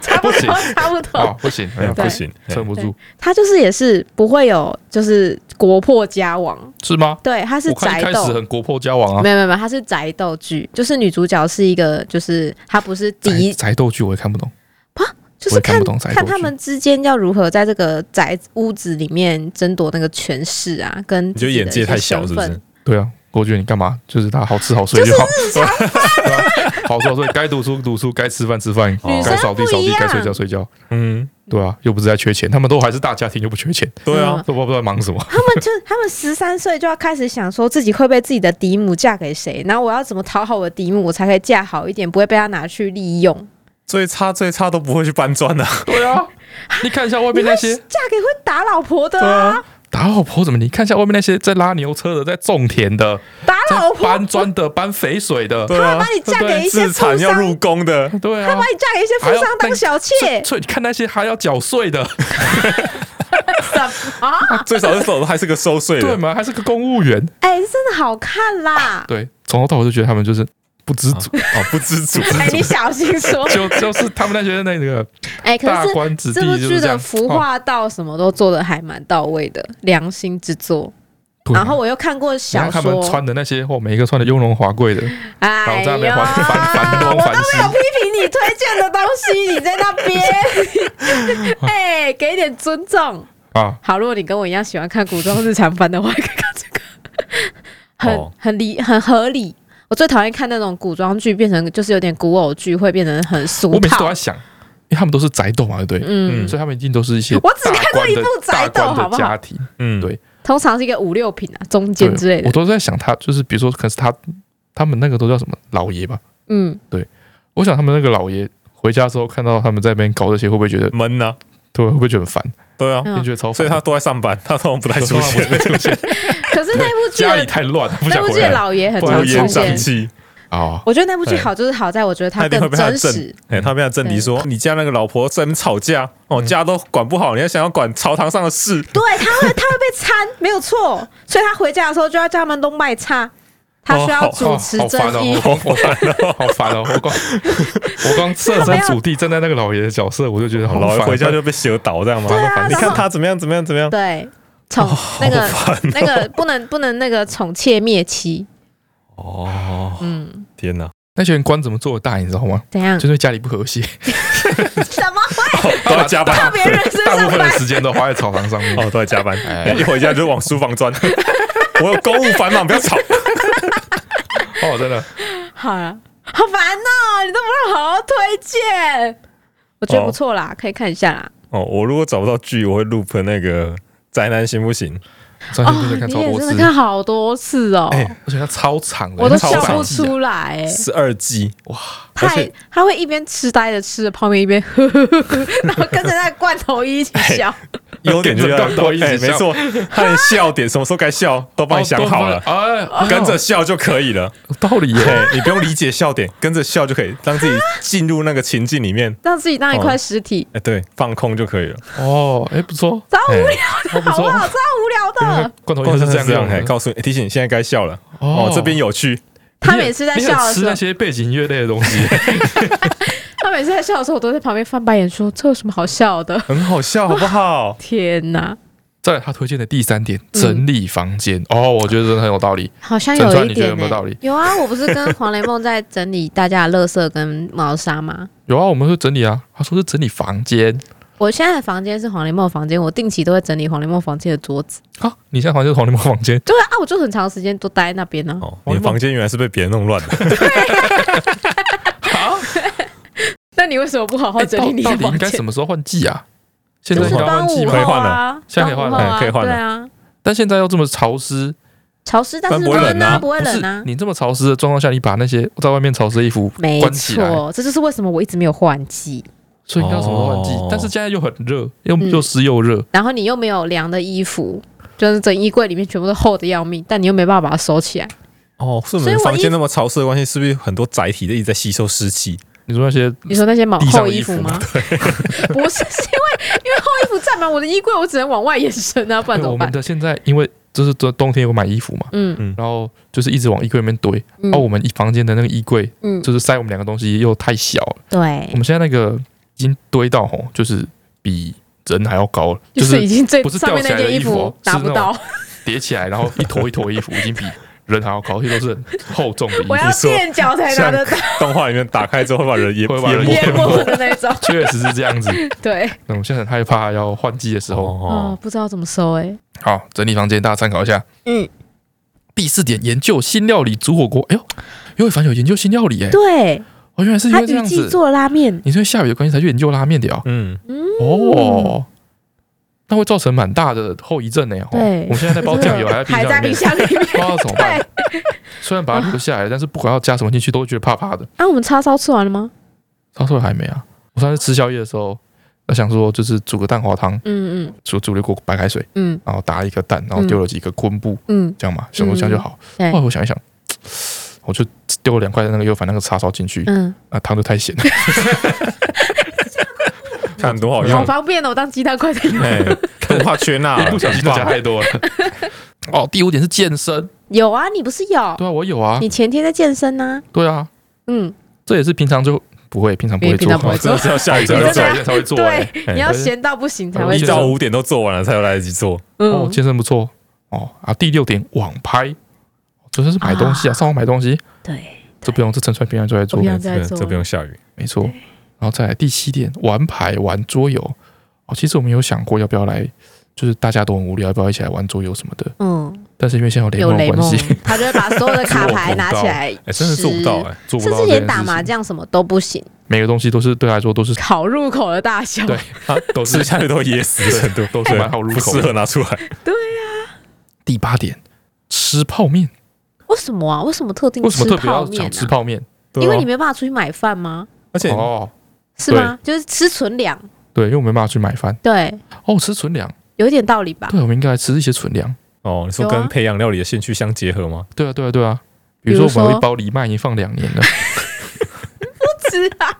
差不多，差不多。不行，不行，撑不住。他就是也是不会有，就是国破家亡，是吗？对，他是宅斗，开始很国破家亡啊。没有没有没有，他是宅斗剧，就是女主角是一个，就是她不是第一宅斗剧，我也看不懂啊，就是看看他们之间要如何在这个宅屋子里面争夺那个权势啊，跟你觉得眼界太小是不是？对啊，我觉得你干嘛？就是他好吃好睡就好，好吃好睡，该读书读书，该吃饭吃饭，该扫地扫地，该睡觉睡觉。嗯，对啊，又不是在缺钱，他们都还是大家庭，又不缺钱。对啊，都不知道在忙什么。他们就他们十三岁就要开始想说自己会被自己的嫡母嫁给谁，然后我要怎么讨好我的嫡母，我才可以嫁好一点，不会被他拿去利用。最差最差都不会去搬砖的。对啊，你看一下外面那些嫁给会打老婆的啊。打老婆怎么？你看一下外面那些在拉牛车的，在种田的，打老婆？搬砖的，搬肥水的，对啊，他把你嫁给一些自产要入宫的，对啊，他把你嫁给一些富商当小妾，所以你看那些还要缴税的，啊，最少的时候还是个收税的，对吗？还是个公务员，哎，真的好看啦，对，从头到尾就觉得他们就是。不知足哦，不知足。哎，你小心说。就就是他们那些那个，哎，大官子弟，这部剧的服化道什么都做的还蛮到位的，良心之作。然后我又看过小说，他们穿的那些，或每一个穿的雍容华贵的，哎呀，我都没有批评你推荐的东西，你在那边，哎，给点尊重啊。好，如果你跟我一样喜欢看古装日常番的话，可以看这个，很很理很合理。我最讨厌看那种古装剧变成就是有点古偶剧，会变成很俗套。我每次都在想，因为他们都是宅斗嘛，对不对？嗯，所以他们一定都是一些我只看过一部宅斗，好不好？家庭，嗯，对，通常是一个五六品啊，中间之类的。我都在想，他就是比如说，可是他他们那个都叫什么老爷吧？嗯，对。我想他们那个老爷回家之后看到他们在那边搞这些，会不会觉得闷呢？对，会不会觉得很烦？对啊，你觉得超烦。所以他都在上班，他通常不太出现。可是那部剧家里太乱，那部剧老爷很常出现啊。我觉得那部剧好，就是好在我觉得他更真实。哎，他被他正敌说，你家那个老婆在那边吵架，哦，家都管不好，你还想要管朝堂上的事？对，他会他会被参，没有错。所以他回家的时候就要叫他们都卖差。他需要主持正义，好烦哦，好烦哦！我光 我光设身处地站在那个老爷的角色，我就觉得好老爷回家就被蛇倒这样吗？你看他怎么样怎么样怎么样？对。宠那个那个不能不能那个宠妾灭妻哦，嗯，天哪，那些人官怎么做的大，你知道吗？怎样？就是家里不和谐，怎么会都要加班？大部分的时间都花在草堂上面，哦，都在加班，一回家就往书房钻。我有公务繁忙，不要吵。哦，真的，好啊，好烦哦，你都不让好好推荐，我觉得不错啦，可以看一下啦。哦，我如果找不到剧，我会 loop 那个。宅男行不行？哦，你也真的看好多次哦，而且它超长的，我都笑不出来。十二集哇，他他会一边痴呆的吃着泡面，一边呵呵呵，然后跟着那个罐头一起笑。优点就是罐头一起笑，没错，他的笑点什么时候该笑都帮你想好了，跟着笑就可以了。道理耶，你不用理解笑点，跟着笑就可以，让自己进入那个情境里面，让自己当一块实体。哎，对，放空就可以了。哦，哎，不错，超无聊的，好不好？超无聊的。罐头是这样哎，告诉你，提醒你现在该笑了。哦，这边有趣。他每次在笑的时候，吃那些背景音乐类的东西。他每次在笑的时候，我都在旁边翻白眼，说：“这有什么好笑的？很好笑，好不好？” 天哪！再来，他推荐的第三点，整理房间哦，我觉得真的很有道理。好像有一点，有没有道理？有啊，我不是跟黄雷梦在整理大家的垃圾跟猫砂吗？有啊，我们会整理啊。他说是整理房间。我现在的房间是黄连梦房间，我定期都会整理黄连梦房间的桌子。啊，你现在房间是黄连梦房间？对啊，我就很长时间都待在那边呢。哦，你的房间原来是被别人弄乱的。好。那你为什么不好好整理你的房间？到底应该什么时候换季啊？现在要换季吗？可以换了，现在可以换了，可以换了。对啊，但现在又这么潮湿，潮湿但是不会冷啊，不会冷啊。你这么潮湿的状况下，你把那些在外面潮湿的衣服关起来，没错，这就是为什么我一直没有换季。所以你要什么换季？但是现在又很热，又又湿又热，然后你又没有凉的衣服，就是整衣柜里面全部都厚的要命，但你又没办法把它收起来。哦，是我们房间那么潮湿的关系，是不是很多载体都一直在吸收湿气？你说那些，你说那些毛厚衣服吗？对，不是，是因为因为厚衣服占满我的衣柜，我只能往外延伸啊，不然怎么办？我们的现在因为就是冬冬天有买衣服嘛，嗯嗯，然后就是一直往衣柜里面堆，然后我们一房间的那个衣柜，嗯，就是塞我们两个东西又太小了，对，我们现在那个已经堆到吼，就是比人还要高了，就是已经最不是上面那件衣服拿不到，叠起来然后一坨一坨衣服已经比。人还要高，这些都是厚重的衣服。我要垫脚才拿得到。动画里面打开之后 会把人淹会把人淹没的那种，确实是这样子。对，那我现在很害怕要换季的时候，哦，不知道怎么收哎。好，整理房间，大家参考一下。嗯，第四点，研究新料理煮火锅。哎呦，因为凡有研究新料理哎。对，哦，原来是因为这样子做拉面。你是因为下雨的关系才去研究拉面的哦。嗯哦，那会造成蛮大的后遗症呢。对，我们现在在包酱油，还在冰箱里面，不知道怎么办。虽然把它留下来，但是不管要加什么进去，都会觉得怕怕的。啊，我们叉烧吃完了吗？叉烧还没啊。我上次吃宵夜的时候。我想说，就是煮个蛋花汤，嗯嗯，煮煮了一锅白开水，嗯，然后打一个蛋，然后丢了几个昆布，嗯，这样嘛，想说这样就好。后来我想一想，我就丢了两块那个油饭那个叉烧进去，嗯，啊，汤就太咸了，看多好用，好方便哦，我当鸡蛋块在用，不怕缺钠，不小心加太多了。哦，第五点是健身，有啊，你不是有？对啊，我有啊，你前天在健身呢？对啊，嗯，这也是平常就。不会，平常不会做，真的是要下雨才会做，才会做。对，你要闲到不行才会。一到五点都做完了，才有来得及做。哦，健身不错哦啊！第六点，网拍，主要是买东西啊，上网买东西。对，这不用，这陈川平常就在做，这不用下雨，没错。然后再来第七点，玩牌、玩桌游。哦，其实我们有想过要不要来，就是大家都很无聊，要不要一起来玩桌游什么的？嗯。但是因为现在有雷梦关系，他就会把所有的卡牌拿起来，哎，真的做不到哎，甚至连打麻将什么都不行。每个东西都是对他来说都是好入口的大小，对，都是 下去都噎死的程度，都是蛮好入口，适合拿出来。对呀。第八点，吃泡面。为什么啊？为什么特定？为什么特别要想吃泡面？因为你没办法出去买饭吗？而且哦，是吗？就是吃存粮。对，因为我没办法去买饭。对。哦，吃存粮有一点道理吧？对，我们应该来吃一些存粮。哦，你说跟培养料理的兴趣相结合吗？对啊，对啊，对啊。比如说，我有一包藜麦已经放两年了，不吃啊？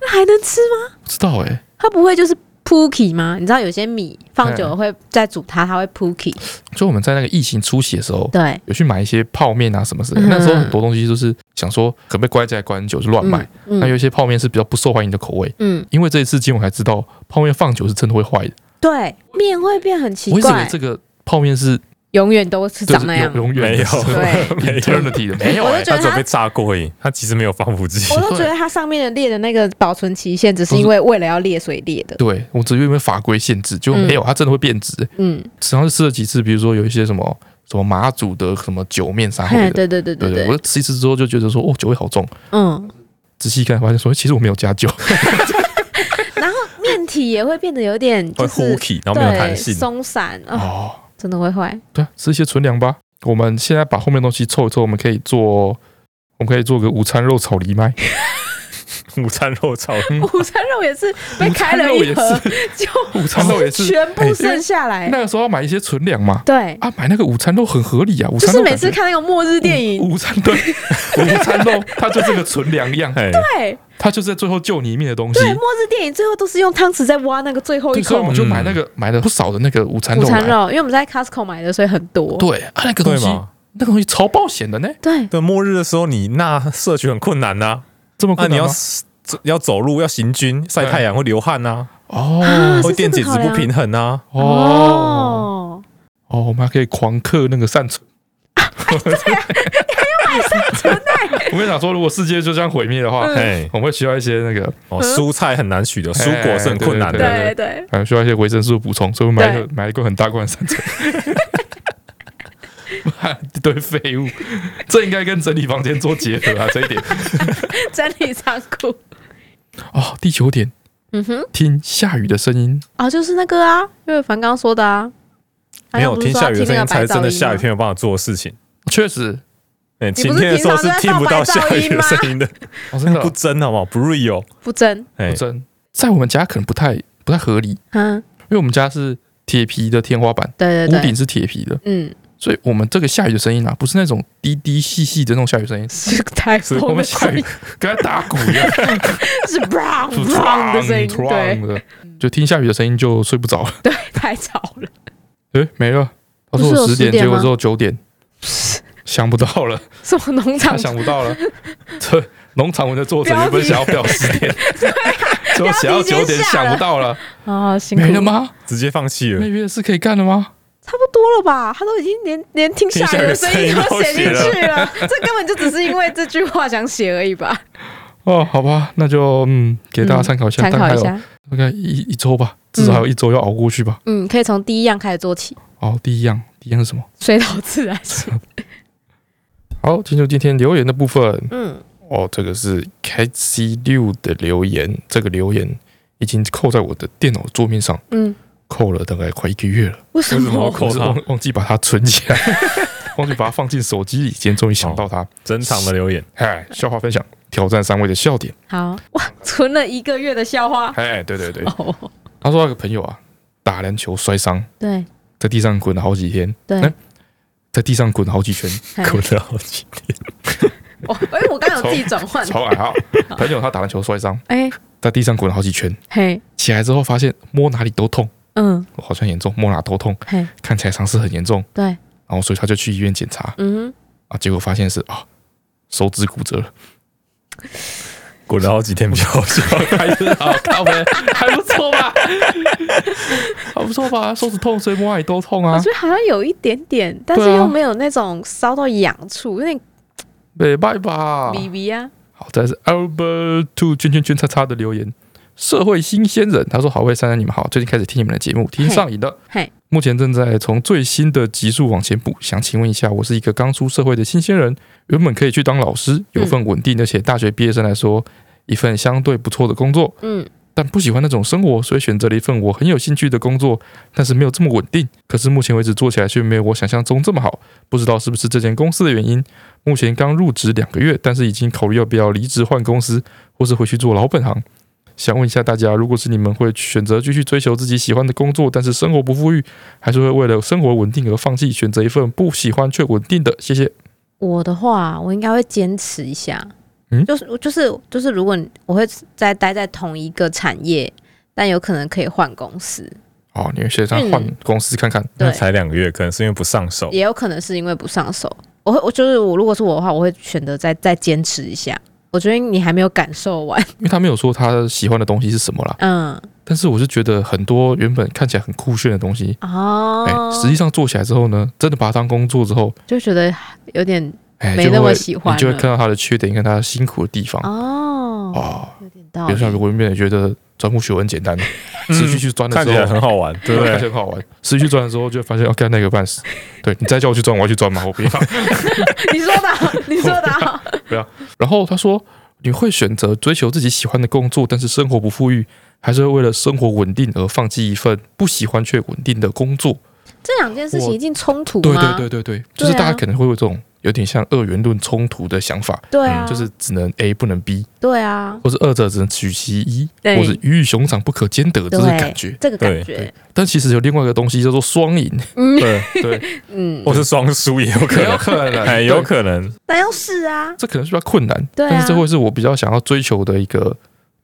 那还能吃吗？不知道哎。它不会就是 pookie 吗？你知道有些米放久了会再煮它，它会 pooky。就我们在那个疫情初期的时候，对，有去买一些泡面啊什么之类的。那时候很多东西都是想说，可不可以关起来关很久就乱买。那有一些泡面是比较不受欢迎的口味。嗯，因为这一次今天我才知道，泡面放久是真的会坏的。对，面会变很奇怪。我以为这个泡面是。永远都是长那样，永远没有，对，eternity 的没有，我都觉得它被炸过而已，它其实没有防腐剂。我都觉得它上面的列的那个保存期限，只是因为为了要列所以列的。对，我只是因为法规限制，就没有，它真的会变质。嗯，实际上是吃了几次，比如说有一些什么什么马祖的什么酒面啥的，对对对对对，我吃一次之后就觉得说，哦，酒味好重。嗯，仔细看发现说，其实我没有加酒。然后面体也会变得有点会糊体，然后没有弹性，松散哦。真的会坏？对，吃一些纯粮吧。我们现在把后面东西凑一凑，我们可以做，我们可以做个午餐肉炒藜麦。午餐肉炒，午餐肉也是被开了一盒，就午餐肉也是全部剩下来。那个时候要买一些存粮嘛？对啊，买那个午餐肉很合理啊。就是每次看那个末日电影，午餐对午餐肉，它就是个存粮一样。对，它就是在最后救你一命的东西。对，末日电影最后都是用汤匙在挖那个最后一口。所以我们就买那个买了不少的那个午餐肉。午餐肉，因为我们在 Costco 买的，所以很多。对啊，那个东西，那个东西超爆险的呢。对，对，末日的时候你那摄取很困难呐，这么困难你要。要走路，要行军，晒太阳会流汗呐，哦，会电解质不平衡呐，哦，哦，我们还可以狂嗑那个善存，对呀，还要买善存呢。我跟你讲说，如果世界就这样毁灭的话，哎，我们会需要一些那个哦，蔬菜很难取得，蔬果是很困难的，对对，还需要一些维生素补充，所以我买一个买一个很大罐善 存。一堆废物，这应该跟整理房间做结合啊！这一点，整理仓库。哦，第九点，嗯哼，听下雨的声音。啊，就是那个啊，因为凡刚说的啊，没有听下雨的声音才是真的下雨天有办法做的事情。确实，哎，晴天的时候是听不到下雨的声音的，真的？不真好不好？不 real，不真，不真，在我们家可能不太不太合理，嗯，因为我们家是铁皮的天花板，对对对，屋顶是铁皮的，嗯。所以我们这个下雨的声音啊，不是那种滴滴细细的那种下雨声音，是台风。我们下雨跟他打鼓一样，是砰砰的声音，对，就听下雨的声音就睡不着了，对，太吵了。哎，没了。他说我十点，结果之后九点，想不到了。什么农场？想不到了。这农场文的作者原本想要表十点，最后写到九点，想不到了。啊，没了吗？直接放弃了？没别的事可以干的吗？差不多了吧，他都已经连连听下雨的声音都写进去了，这根本就只是因为这句话想写而已吧。哦，好吧，那就嗯，给大家参考一下，参考一下，大概一一周吧，至少还有一周要熬过去吧。嗯，可以从第一样开始做起。哦，第一样，第一样是什么？水稻自然水。好，进入今天留言的部分。嗯，哦，这个是 KC 六的留言，这个留言已经扣在我的电脑桌面上，嗯，扣了大概快一个月了。为什么要扣？忘忘记把它存起来，忘记把它放进手机里。今天终于想到它，珍藏的留言。哎，笑话分享，挑战三位的笑点。好哇，存了一个月的笑话。哎，对对对。Oh. 他说那个朋友啊，打篮球摔伤，对，在地上滚了好几天，对。在地上滚好几圈，滚了好几天。哦，哎，我刚刚有自己转换。超爱好朋友，他打篮球摔伤，哎，在地上滚了好几圈，嘿，起来之后发现摸哪里都痛，嗯，好像严重，摸哪都痛，看起来伤势很严重，对，然后所以他就去医院检查，嗯，啊，结果发现是啊，手指骨折了。滚了好几天比较好笑，还是好看呗，还不错吧？还不错吧？手指痛，所以摸哪里都痛啊。我觉得好像有一点点，但是又没有那种烧到痒处，有点没办法。B B 啊，好，这是 Albert Two 圈圈圈叉叉的留言。社会新鲜人，他说：“好，魏珊珊，你们好，最近开始听你们的节目，听上瘾的。嘿，目前正在从最新的集数往前补。想请问一下，我是一个刚出社会的新鲜人，原本可以去当老师，有份稳定，而且大学毕业生来说，一份相对不错的工作。嗯，但不喜欢那种生活，所以选择了一份我很有兴趣的工作，但是没有这么稳定。可是目前为止做起来却没有我想象中这么好，不知道是不是这间公司的原因。目前刚入职两个月，但是已经考虑要不要离职换公司，或是回去做老本行。”想问一下大家，如果是你们会选择继续追求自己喜欢的工作，但是生活不富裕，还是会为了生活稳定而放弃，选择一份不喜欢却稳定的？谢谢。我的话，我应该会坚持一下，嗯，就是就是就是，如果我会再待在同一个产业，但有可能可以换公司。哦，你会现在换公司看看？那才两个月，可能是因为不上手，也有可能是因为不上手。我会，我就是我，如果是我的话，我会选择再再坚持一下。我觉得你还没有感受完，因为他没有说他喜欢的东西是什么啦。嗯，但是我是觉得很多原本看起来很酷炫的东西哦，哎，实际上做起来之后呢，真的把它当工作之后，就觉得有点没那么喜欢，你就会看到他的缺点，跟他辛苦的地方哦。道理。比如像如果原本觉得钻木学很简单，持续去钻的时候，看起来很好玩，对不对？很好玩。持续钻的时候，就发现要干那个半死。对，你再叫我去钻，我要去钻吗？我不要。你说的，你说的。不要。然后他说：“你会选择追求自己喜欢的工作，但是生活不富裕，还是会为了生活稳定而放弃一份不喜欢却稳定的工作？”这两件事情一定冲突吗？对对对对对，就是大家可能会有这种。有点像二元论冲突的想法，对啊，就是只能 A 不能 B，对啊，或是二者只能取其一，或是鱼与熊掌不可兼得，这是感觉，这个感觉。但其实有另外一个东西叫做双赢，对对，嗯，或是双输也有可能，有可能，哎，有可能。但要试啊，这可能是比较困难，但是这会是我比较想要追求的一个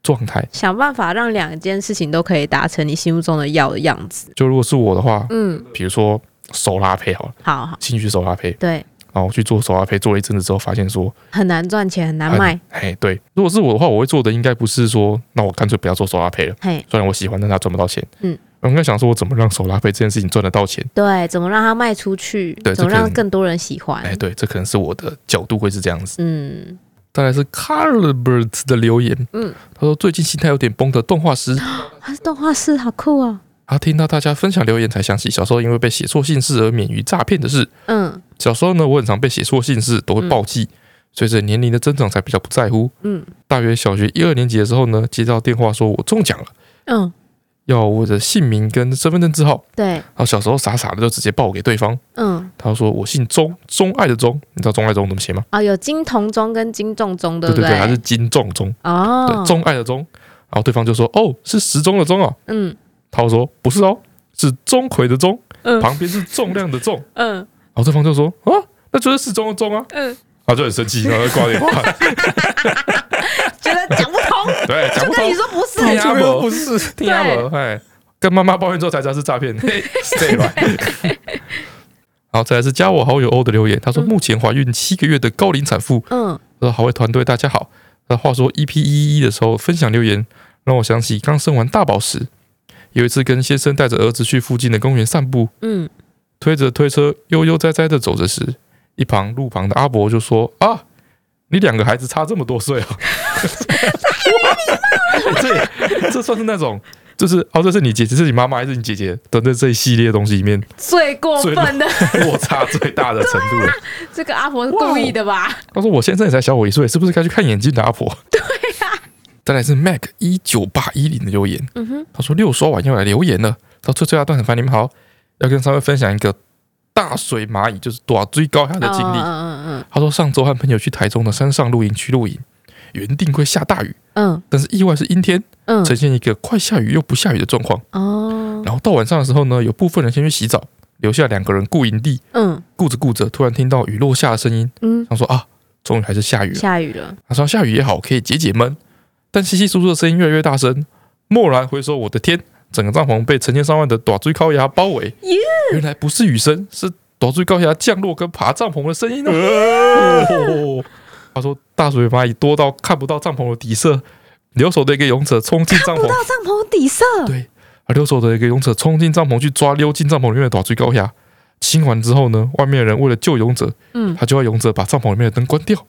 状态，想办法让两件事情都可以达成你心目中的要的样子。就如果是我的话，嗯，比如说手拉胚好了，好好，兴趣手拉胚，对。然后我去做手拉胚，做了一阵子之后，发现说很难赚钱，很难卖。哎，对，如果是我的话，我会做的应该不是说，那我干脆不要做手拉胚了。嘿，虽然我喜欢，但他赚不到钱。嗯，我应该想说，我怎么让手拉胚这件事情赚得到钱？对，怎么让它卖出去？对，怎么让更多人喜欢？哎，对，这可能是我的角度会是这样子。嗯，再来是 Carlbert 的留言。嗯，他说最近心态有点崩的动画师，他是动画师，好酷啊！他听到大家分享留言，才想起小时候因为被写错姓氏而免于诈骗的事。嗯，小时候呢，我很常被写错姓氏，都会报记。随着年龄的增长，才比较不在乎。嗯，大约小学一二年级的时候呢，接到电话说我中奖了。嗯，要我的姓名跟身份证字号。对，然后小时候傻傻的就直接报给对方。嗯，他说我姓钟，钟爱的钟，你知道钟爱钟怎么写吗？啊，有金铜钟跟金重钟，对不对？对对对，还是金重钟。哦，对，钟爱的钟。然后对方就说哦，是时钟的钟啊。嗯。他说：“不是哦，是钟馗的钟，旁边是重量的重。”嗯，然后对方就说：“啊，那就是时钟的钟啊。”嗯，他就很生气，然后挂电话，觉得讲不通。对，讲不通。你说不是，听阿伯不是，听阿伯。哎，跟妈妈抱怨之后才知道是诈骗。对吧？好，再来是加我好友欧的留言，他说：“目前怀孕七个月的高龄产妇。”嗯，他说：“好，位团队大家好。”那话说 EP 一一的时候分享留言，让我想起刚生完大宝时。有一次跟先生带着儿子去附近的公园散步，嗯，推着推车悠悠哉哉的走着时，一旁路旁的阿伯就说：“啊，你两个孩子差这么多岁啊！” 这这算是那种就是哦，这是你姐姐，是你妈妈还是你姐姐？等在这一系列东西里面最过分的落差最大的程度了。啊、这个阿婆是故意的吧？他说：“我先生也才小我一岁，是不是该去看眼睛的阿婆？”对呀、啊。再来是 Mac 一九八一零的留言，嗯哼，他说六刷完要来留言了。他说：“最后一段很烦，你们好，要跟三位分享一个大水蚂蚁，就是躲追高压的经历。”嗯嗯嗯。他说上周和朋友去台中的山上露营区露营。原定会下大雨，嗯，但是意外是阴天，嗯，呈现一个快下雨又不下雨的状况，哦。然后到晚上的时候呢，有部分人先去洗澡，留下两个人顾营地，嗯，顾着顾着，突然听到雨落下的声音，嗯，他说啊，终于还是下雨了，下雨了。他说下雨也好，可以解解闷，但稀稀疏疏的声音越来越大声，蓦然回首，我的天，整个帐篷被成千上万的大水狗仔包围，原来不是雨声，是大水狗仔降落跟爬帐篷的声音哦。他说：“大嘴蚂蚁多到看不到帐篷的底色，留守的一个勇者冲进帐篷，看不到帐篷底色。对，而，留守的一个勇者冲进帐篷去抓溜进帐篷里面的大水狗仔。清完之后呢，外面的人为了救勇者，嗯，他就要勇者把帐篷里面的灯关掉。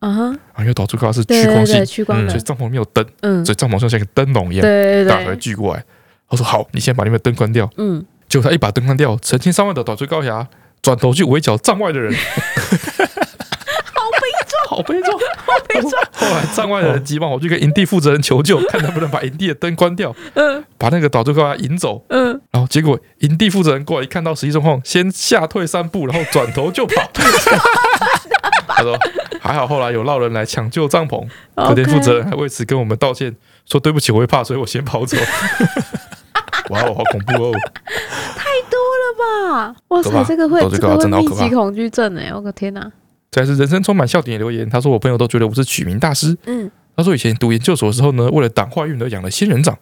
啊，因为大水狗仔是趋光性，所以帐篷里面有灯，嗯，所以帐篷像像一个灯笼一样，对对对，打聚过来。他说：好，你先把里面的灯关掉。嗯，结果他一把灯关掉，成千上万的大水狗仔转头去围剿站外的人。”好悲壮，好悲壮。后来站外的人急忙跑去跟营地负责人求救，看能不能把营地的灯关掉，嗯，把那个岛主给他引走，嗯。然后结果营地负责人过来一看到实际状况，先吓退三步，然后转头就跑。他说还好，后来有落人来抢救帐篷。隔天负责人还为此跟我们道歉，说对不起，我会怕，所以我先跑走。哇哦，好恐怖哦！太多了吧？哇塞，这个会这个会密集恐惧症哎！我的天哪！这是人生充满笑点的留言。他说：“我朋友都觉得我是取名大师。”嗯，他说以前读研究所的时候呢，为了挡坏运而养了仙人掌，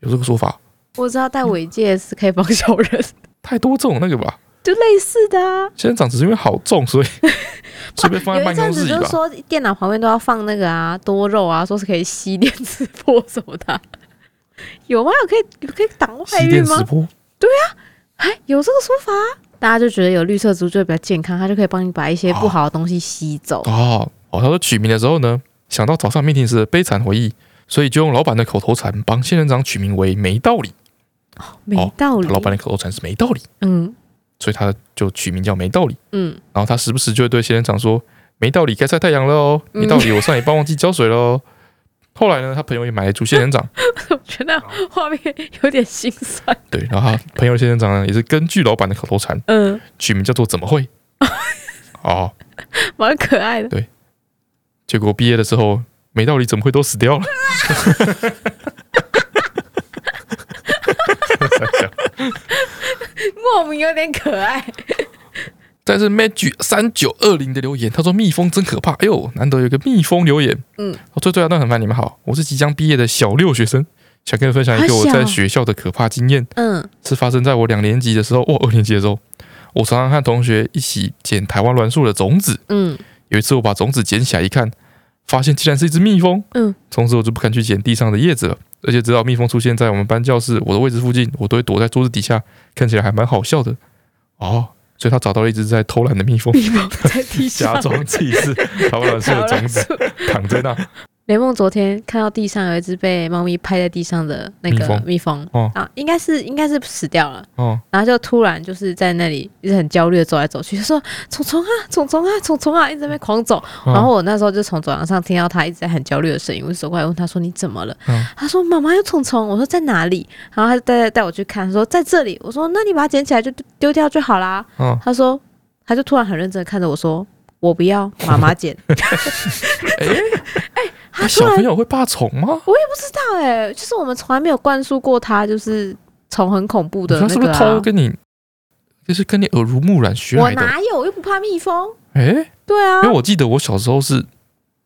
有这个说法。我知道戴尾戒是可以防小人，太多这种那个吧？就类似的啊。仙人掌只是因为好重，所以 随便放在办公室里吧。就说电脑旁边都要放那个啊多肉啊，说是可以吸电磁波什么的。有吗？有可以可以挡坏运吗？对、啊，哎，有这个说法。大家就觉得有绿色植物就会比较健康，它就可以帮你把一些不好的东西吸走。哦哦，他说取名的时候呢，想到早上 meeting 时的悲惨回忆，所以就用老板的口头禅帮仙人掌取名为没道理。哦，没道理。老板的口头禅是没道理。嗯，所以他就取名叫没道理。嗯，然后他时不时就会对仙人掌说：“没道理，该晒太阳了哦。没道理，我上一半忘记浇水了哦。”后来呢，他朋友也买了一株仙人掌，我觉得画面有点心酸。对，然后他朋友的仙人掌呢，也是根据老板的口头禅，嗯，取名叫做“怎么会”，哦，蛮可爱的。对，结果毕业的时候，没道理，怎么会都死掉了？莫名有点可爱。但是 Magic 三九二零的留言，他说蜜蜂真可怕。哎呦，难得有个蜜蜂留言。嗯，我最最后段很烦，你们好，我是即将毕业的小六学生，想跟你分享一个我在学校的可怕经验。嗯，是发生在我两年级的时候，哦，二年级的时候，我常常和同学一起捡台湾栾树的种子。嗯，有一次我把种子捡起来一看，发现竟然是一只蜜蜂。嗯，从此我就不敢去捡地上的叶子了，而且知道蜜蜂出现在我们班教室我的位置附近，我都会躲在桌子底下，看起来还蛮好笑的。哦。所以他找到了一只在偷懒的蜜蜂，蜜蜂在地上 假装自己是台湾栾树的种子，躺在那。雷梦昨天看到地上有一只被猫咪拍在地上的那个蜜蜂，哦、啊，应该是应该是死掉了，哦，然后就突然就是在那里一直很焦虑的走来走去，就说虫虫啊，虫虫啊，虫虫啊，一直在那边狂走。哦、然后我那时候就从走廊上听到他一直在很焦虑的声音，我就走过来问他说：“你怎么了？”哦、他说：“妈妈有虫虫。”我说：“在哪里？”然后他就带带我去看，说：“在这里。”我说：“那你把它捡起来就丢掉就好啦。哦”他说：“他就突然很认真的看着我说：‘我不要，妈妈捡。欸 ’哎哎。”小朋友会怕虫吗？我也不知道哎、欸，就是我们从来没有灌输过他，就是虫很恐怖的那个、啊。他是不是偷跟你，就是跟你耳濡目染学来的？我哪有？我又不怕蜜蜂。哎、欸，对啊，因为我记得我小时候是，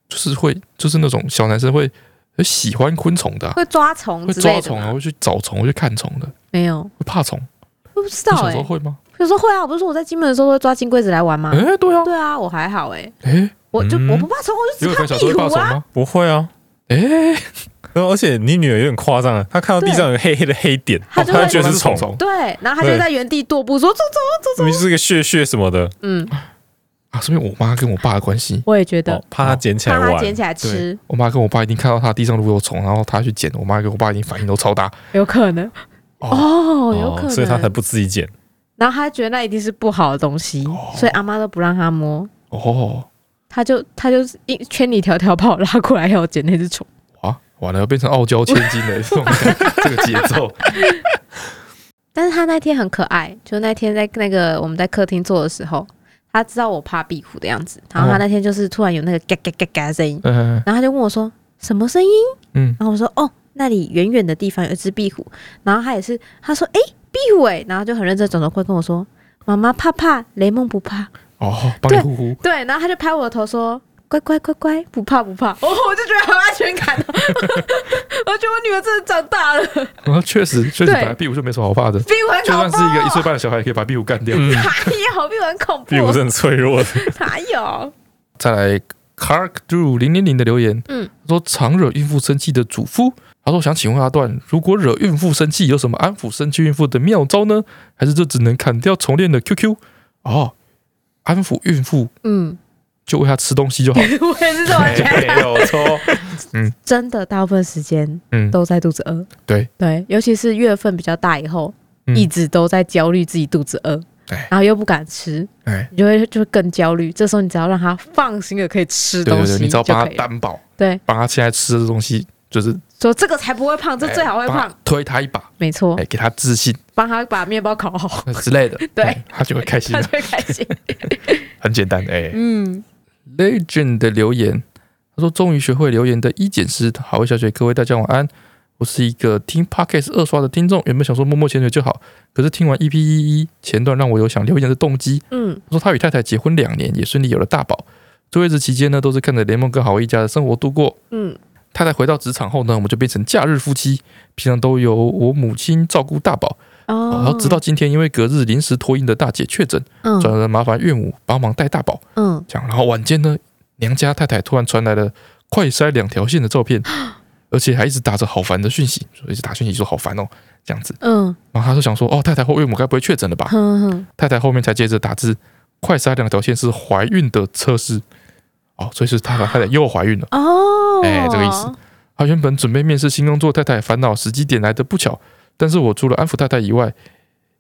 就是会，就是那种小男生会很喜欢昆虫的、啊，会抓虫，会抓虫啊，会去找虫，会去看虫的。没有，会怕虫？我不知道、欸。小时候会吗？有时候会啊，我不是说我在金门的时候会抓金龟子来玩吗？哎、欸，对啊，对啊，我还好哎、欸。哎、欸，我就、嗯、我不怕虫，我就只怕壁虎啊。不会啊。哎，而且你女儿有点夸张啊，她看到地上有黑黑的黑点，她就觉得是虫虫。对，然后她就在原地踱步，说：“虫虫，虫虫。”明明是个屑屑什么的。嗯，啊，说明我妈跟我爸的关系。我也觉得，怕她捡起来玩，怕他捡起来吃。我妈跟我爸一定看到她地上如果有虫，然后她去捡，我妈跟我爸一定反应都超大。有可能哦，有可能，所以他才不自己捡。然后他觉得那一定是不好的东西，所以阿妈都不让他摸。哦，他就他就是一千里迢迢把我拉过来要捡那只虫。哇，完了，要变成傲娇千金的这种 这个节奏。但是他那天很可爱，就那天在那个我们在客厅坐的时候，他知道我怕壁虎的样子，然后他那天就是突然有那个嘎嘎嘎嘎的声音，然后他就问我说什么声音？嗯，然后我说哦，那里远远的地方有一只壁虎，然后他也是他说哎壁虎哎，然后就很认真转头会跟我说妈妈怕怕，雷梦不怕哦，帮你呼呼，对，然后他就拍我的头说。乖乖乖乖，不怕不怕，哦，我就觉得很安全感。我觉得我女儿真的长大了。啊，确实，确实，本来壁虎就没什么好怕的。壁虎就算是一个一岁半的小孩，也可以把壁虎干掉。哪有壁虎很恐怖？壁虎是很脆弱的。哪有？再来，Cark Drew 零零零的留言，嗯，说常惹孕妇生气的主夫，他说我想请问阿段，如果惹孕妇生气，有什么安抚生气孕妇的妙招呢？还是这只能砍掉重练的 QQ？哦，安抚孕妇，嗯。就喂她吃东西就好。我也是这么觉得。没有错，嗯，真的大部分时间，嗯，都在肚子饿。对对，尤其是月份比较大以后，一直都在焦虑自己肚子饿，然后又不敢吃，哎，你就会就会更焦虑。这时候你只要让他放心的可以吃东西，你只要帮他担保，对，帮他现在吃的东西，就是说这个才不会胖，这最好会胖，推他一把，没错，哎，给他自信，帮他把面包烤好。之类的，对，他就会开心，他就会开心，很简单，哎，嗯。Legend 的留言，他说：“终于学会留言的一剪师，好味小姐，各位大家晚安。我是一个听 Podcast 二刷的听众，原本想说默默潜水就好，可是听完 EP 一一前段，让我有想留言的动机。嗯，他说他与太太结婚两年，也顺利有了大宝。坐月子期间呢，都是看着联盟跟好味一家的生活度过。嗯，太太回到职场后呢，我们就变成假日夫妻，平常都由我母亲照顾大宝。哦，然后直到今天，因为隔日临时托婴的大姐确诊，嗯，转而麻烦岳母帮忙带大宝。嗯，这样，然后晚间呢。”娘家太太突然传来了快筛两条线的照片，而且还一直打着好烦的讯息，一直打讯息说好烦哦，这样子。嗯，然后他就想说，哦，太太或岳母该不会确诊了吧？嗯，太太后面才接着打字，快筛两条线是怀孕的测试。哦，所以是太太太太又怀孕了。哦，哎，这个意思。他原本准备面试新工作，太太烦恼时机点来的不巧，但是我除了安抚太太以外，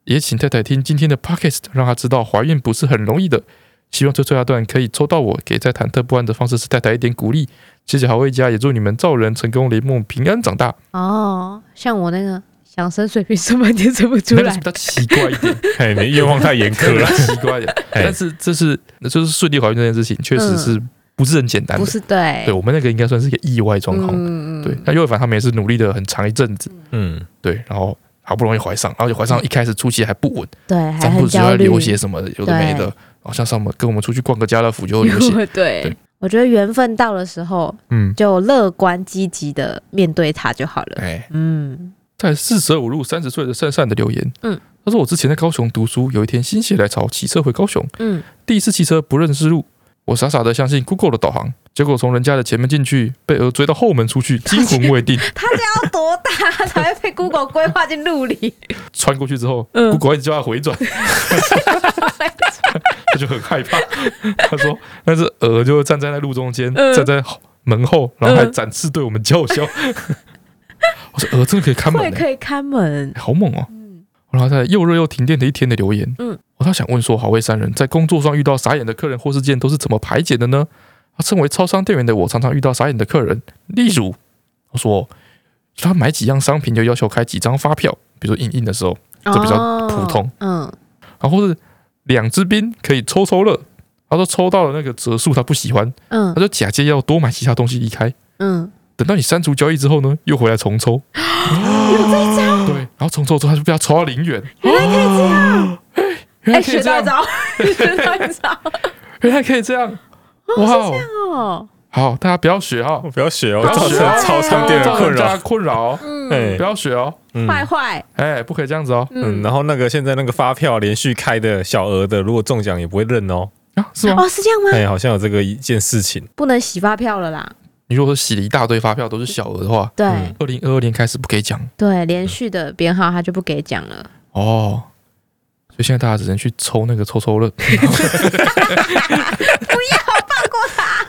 也请太太听今天的 podcast，让她知道怀孕不是很容易的。希望这最后一段可以抽到我，给在忐忑不安的方式是太太一点鼓励。谢谢好味家，也祝你们造人成功，雷梦平安长大。哦，像我那个想生水瓶生半天生不出来，那 比较奇怪一点。哎，你愿望太严苛了，奇怪一点。但是这是就是顺利怀孕这件事情，确实是不是很简单的。不是对，对我们那个应该算是一个意外状况。嗯嗯。对，那尤伟凡他们也是努力的很长一阵子。嗯，对，然后好不容易怀上，然后就怀上一开始初期还不稳，对，还很焦虑，流血什么的，有的没的。好像上门跟我们出去逛个家乐福就会流血。对，对我觉得缘分到的时候，嗯，就乐观积极的面对它就好了。哎，嗯，在四舍五入三十岁的善善的留言，嗯，他说我之前在高雄读书，有一天心血来潮骑车回高雄，嗯，第一次骑车不认识路，我傻傻的相信 Google 的导航，结果从人家的前面进去，被鹅追到后门出去，惊魂未定。他这要多大才会被 Google 规划进路里？穿过去之后，嗯，Google 一直叫他回转。他就很害怕，他说：“那只鹅就会站在那路中间，站在门后，然后还展翅对我们叫嚣。”我说：“鹅真的可以看门？”可以看门，好猛哦！然后在又热又停电的一天的留言，嗯，我倒想问说：好味三人在工作上遇到傻眼的客人或事件，都是怎么排解的呢？他称为超商店员的我，常常遇到傻眼的客人，例如他说他买几样商品就要求开几张发票，比如说印印的时候，这比较普通，嗯，然后是。两支冰可以抽抽乐，他说抽到了那个折数他不喜欢，嗯，他就假借要多买其他东西离开，嗯，等到你删除交易之后呢，又回来重抽，有这一招，对，然后重抽之后他就被他抽到零元，原来可以这样，原来可以这样，学到一招，原来可以这样，哇，这样哦。好，大家不要学哦！不要学哦，造成超商店的困扰，困扰。嗯，不要学哦，坏坏。哎，不可以这样子哦。嗯，然后那个现在那个发票连续开的小额的，如果中奖也不会认哦。啊，是吗？哦，是这样吗？哎，好像有这个一件事情，不能洗发票了啦。你如果说洗了一大堆发票都是小额的话，对，二零二二年开始不给奖。对，连续的编号他就不给奖了。哦，所以现在大家只能去抽那个抽抽乐。不要放过他。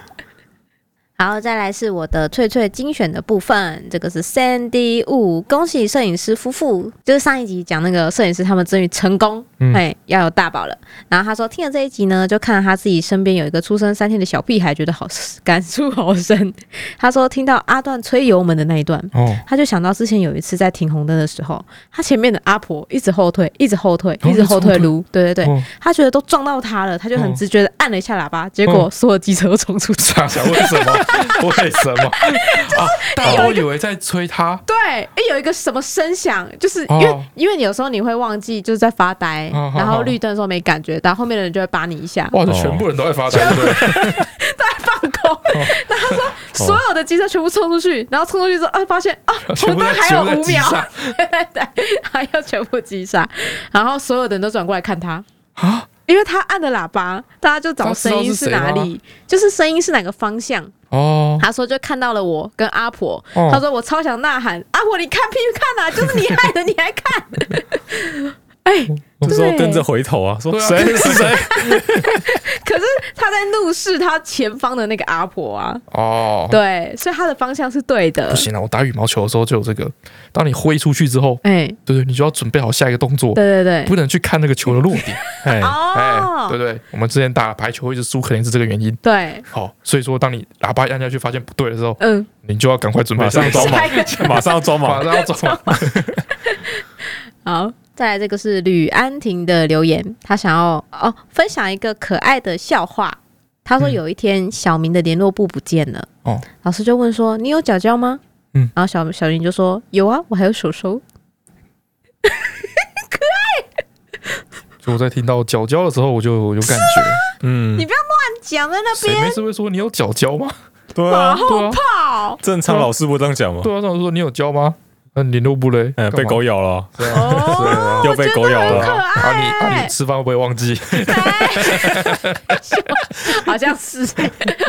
好，再来是我的翠翠精选的部分，这个是 Sandy Wu，恭喜摄影师夫妇，就是上一集讲那个摄影师他们终于成功，哎、嗯，要有大宝了。然后他说听了这一集呢，就看到他自己身边有一个出生三天的小屁孩，觉得好感触好深。他说听到阿段吹油门的那一段，哦，他就想到之前有一次在停红灯的时候，他前面的阿婆一直后退，一直后退，一直后退噜，对对对，哦、他觉得都撞到他了，他就很直觉的按了一下喇叭，结果所有机车都冲出去，想为什么？为什么？啊！大家都以为在催他。对，哎，有一个什么声响，就是因为、哦、因为你有时候你会忘记，就是在发呆，哦、然后绿灯的时候没感觉到，后面的人就会扒你一下。哇！全部人都在发呆，对，都在放空。哦、然后他说，所有的机车全部冲出去，然后冲出去之后，啊，发现啊，红灯还有五秒，对对对，还要全部击杀，然后所有的人都转过来看他啊，因为他按的喇叭，大家就找声音是哪里，就是声音是哪个方向。哦，他说就看到了我跟阿婆，哦、他说我超想呐喊，阿婆你看屁看啊，就是你害的，你还看？哎、欸，我说跟着回头啊，说谁是谁？可是他在怒视他前方的那个阿婆啊。哦，对，所以他的方向是对的。不行了，我打羽毛球的时候就有这个，当你挥出去之后，哎、欸，对对，你就要准备好下一个动作。对对对，不能去看那个球的落点。哎哎，对对，我们之前打排球一直输，可能是这个原因。对，好，所以说当你喇叭按下去发现不对的时候，嗯，你就要赶快准备 上装马，马上要装马，马上要装马。好。再来，这个是吕安婷的留言，他想要哦分享一个可爱的笑话。他说有一天小明的联络簿不见了，哦，老师就问说：“你有脚脚吗？”嗯，然后小小明就说：“有啊，我还有手手。”可爱。就我在听到脚脚的时候，我就有感觉。嗯，你不要乱讲，在那边。谁没事会说你有脚脚吗？对啊，马后炮。正常老师不这样讲吗？对啊，正常说你有教吗？那联络簿嘞？被狗咬了，又被狗咬了。啊你啊你吃饭会不会忘记？好像是，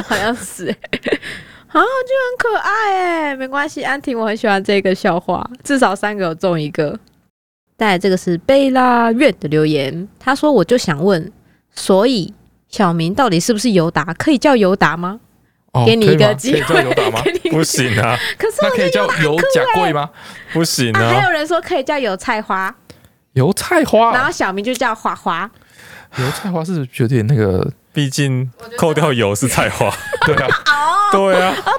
好像是。啊，就很可爱哎，没关系，安婷，我很喜欢这个笑话，至少三个有中一个。再来这个是贝拉月的留言，他说：“我就想问，所以小明到底是不是尤达？可以叫尤达吗？”给你一个机会，不行啊！可是那可以叫油甲贵吗？不行啊！还有人说可以叫油菜花，油菜花，然后小名就叫花花。油菜花是有点那个，毕竟扣掉油是菜花 对啊，对啊，哦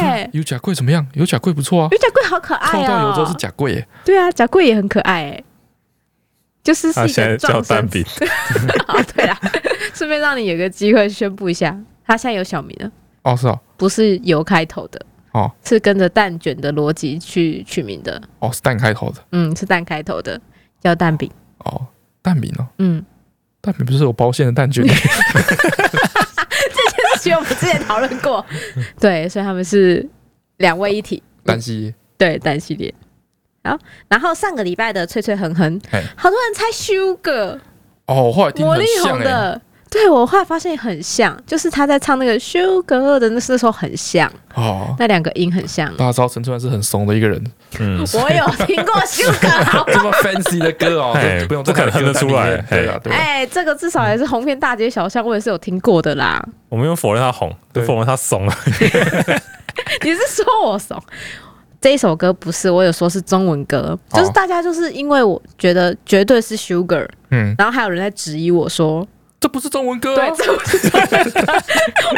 对，油甲贵怎么样？油甲贵不错啊，油甲贵好可爱啊！扣掉油之后是甲贵耶，对啊，甲贵也很可爱哎，就是他现在叫蛋饼。哦，对啊，顺便让你有个机会宣布一下，他现在有小名了。哦，是哦，不是油开头的哦，是跟着蛋卷的逻辑去取名的。哦，是蛋开头的，嗯，是蛋开头的，叫蛋饼。哦，蛋饼哦，嗯，蛋饼不是有包馅的蛋卷？这件事情我们之前讨论过，对，所以他们是两位一体。蛋系。列，对，蛋系列。好，然后上个礼拜的脆脆哼哼，好多人猜 Sugar 哦，后来听很像的。对，我后来发现很像，就是他在唱那个 Sugar 的那时候很像哦，那两个音很像。大家知道陈川是很怂的一个人，嗯，我有听过 Sugar 这么 fancy 的歌哦，不用这可能听得出来，对啊，对。哎，这个至少也是红遍大街小巷，我也是有听过的啦。我没有否认他红，就否认他怂了。你是说我怂？这一首歌不是，我有说是中文歌，就是大家就是因为我觉得绝对是 Sugar，嗯，然后还有人在质疑我说。这不是中文歌，啊，对，这不是中文歌。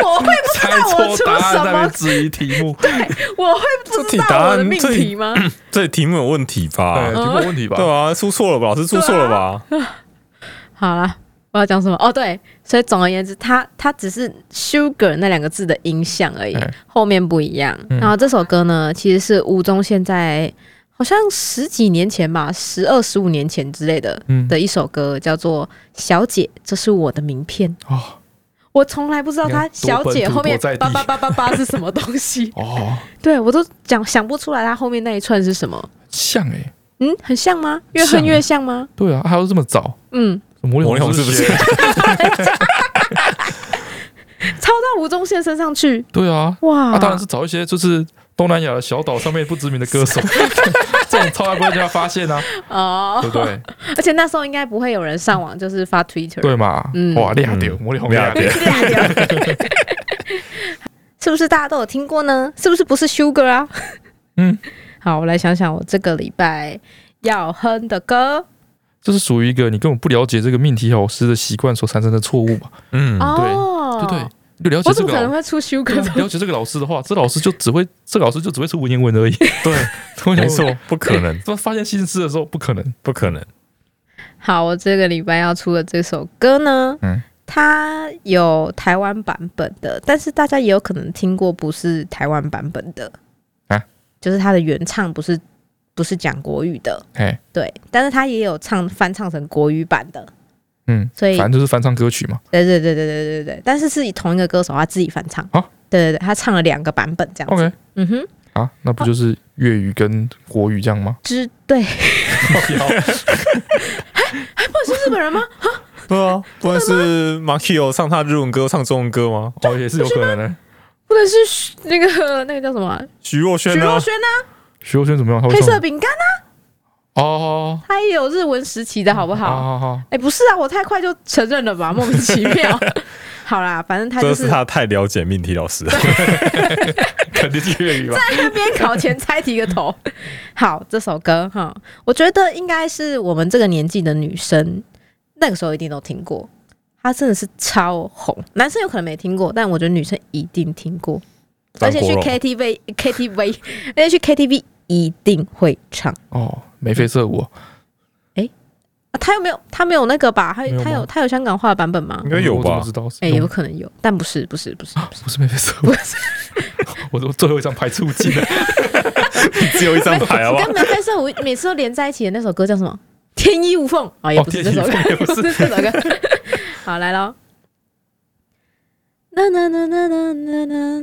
我会不知道我出什么质疑题目？对，我会不知道我的命题吗？这题目有问题吧？题目有问题吧？对啊，出错了吧？老师出错了吧？好了，我要讲什么？哦，对，所以总而言之，它它只是 sugar 那两个字的音像而已，后面不一样。然后这首歌呢，其实是吴宗宪在。好像十几年前吧，十二十五年前之类的，嗯、的一首歌叫做《小姐，这是我的名片》哦。我从来不知道他“小姐”后面叭叭叭叭叭是什么东西 哦。对，我都讲想不出来，他后面那一串是什么？像哎、欸，嗯，很像吗？越恨越像吗？对啊，还有这么早？嗯，魔力红是不是？抄到吴宗宪身上去。对啊，哇，当然是找一些就是东南亚的小岛上面不知名的歌手，这种抄还不会被他发现啊，哦，对不对？而且那时候应该不会有人上网，就是发 Twitter，对嘛？嗯，哇，亮掉，魔力红亮点，是不是大家都有听过呢？是不是不是 Sugar 啊？嗯，好，我来想想，我这个礼拜要哼的歌。这是属于一个你根本不了解这个命题老师的习惯所产生的错误嘛？嗯，对，对对，就了解这个。我怎么可能会出修改？了解这个老师的话，这老师就只会，这个老师就只会出文言文而已。对，没错，不可能。他发现新诗的时候，不可能，不可能。好，我这个礼拜要出的这首歌呢，嗯，它有台湾版本的，但是大家也有可能听过不是台湾版本的啊，就是它的原唱不是。不是讲国语的，哎，对，但是他也有唱翻唱成国语版的，嗯，所以反正就是翻唱歌曲嘛，对对对对对对对，但是是以同一个歌手他自己翻唱，啊，对对对，他唱了两个版本这样子，OK，嗯哼，啊，那不就是粤语跟国语这样吗？之对，还还不是日本人吗？啊，对啊，不然是 Makio 唱他日文歌唱中文歌吗？哦，也是有可能的，不能是那个那个叫什么徐若瑄，徐若瑄呢？徐若瑄怎么样？黑色饼干呢！哦，他也有日文时期的好不好？好好哎，不是啊，我太快就承认了吧，莫名其妙。好啦，反正他就是他太了解命题老师了，肯定是粤语吧？在那边考前猜题个头。好，这首歌哈，我觉得应该是我们这个年纪的女生那个时候一定都听过，它真的是超红。男生有可能没听过，但我觉得女生一定听过。而且去 KTV，KTV，而且去 KTV 一定会唱哦。眉飞色舞，哎，他有没有？他没有那个吧？他他有他有香港话的版本吗？应该有吧？不知道，哎，有可能有，但不是，不是，不是，不是眉飞色舞。我我最后一张牌出尽了，只有一张牌啊！跟眉飞色舞每次都连在一起的那首歌叫什么？天衣无缝啊，也不是这首歌，不是这首歌。好，来喽。啦啦啦啦啦啦啦。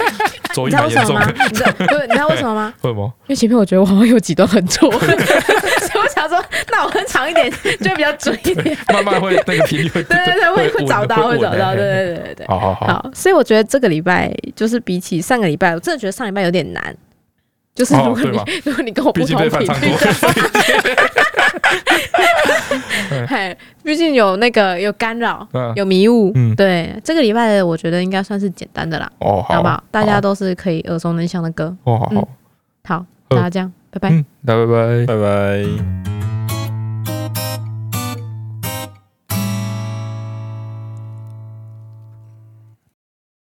的。你知道为什么吗？不，你知道为什么吗？为什么？因为前面我觉得我好像有几段很错，所以我想说，那我哼长一点就比较准一点，慢慢会那个频率会对对对会会找到会找到，对对对对对。好好好，所以我觉得这个礼拜就是比起上个礼拜，我真的觉得上礼拜有点难。就是如果你 如果你跟我不同频率 嘿，毕竟有那个有干扰，有迷雾，嗯，对，这个礼拜的我觉得应该算是简单的啦，哦，好不好？大家都是可以耳熟能详的歌，哦，好好，好，大家这样，拜。拜，大家拜拜，拜拜。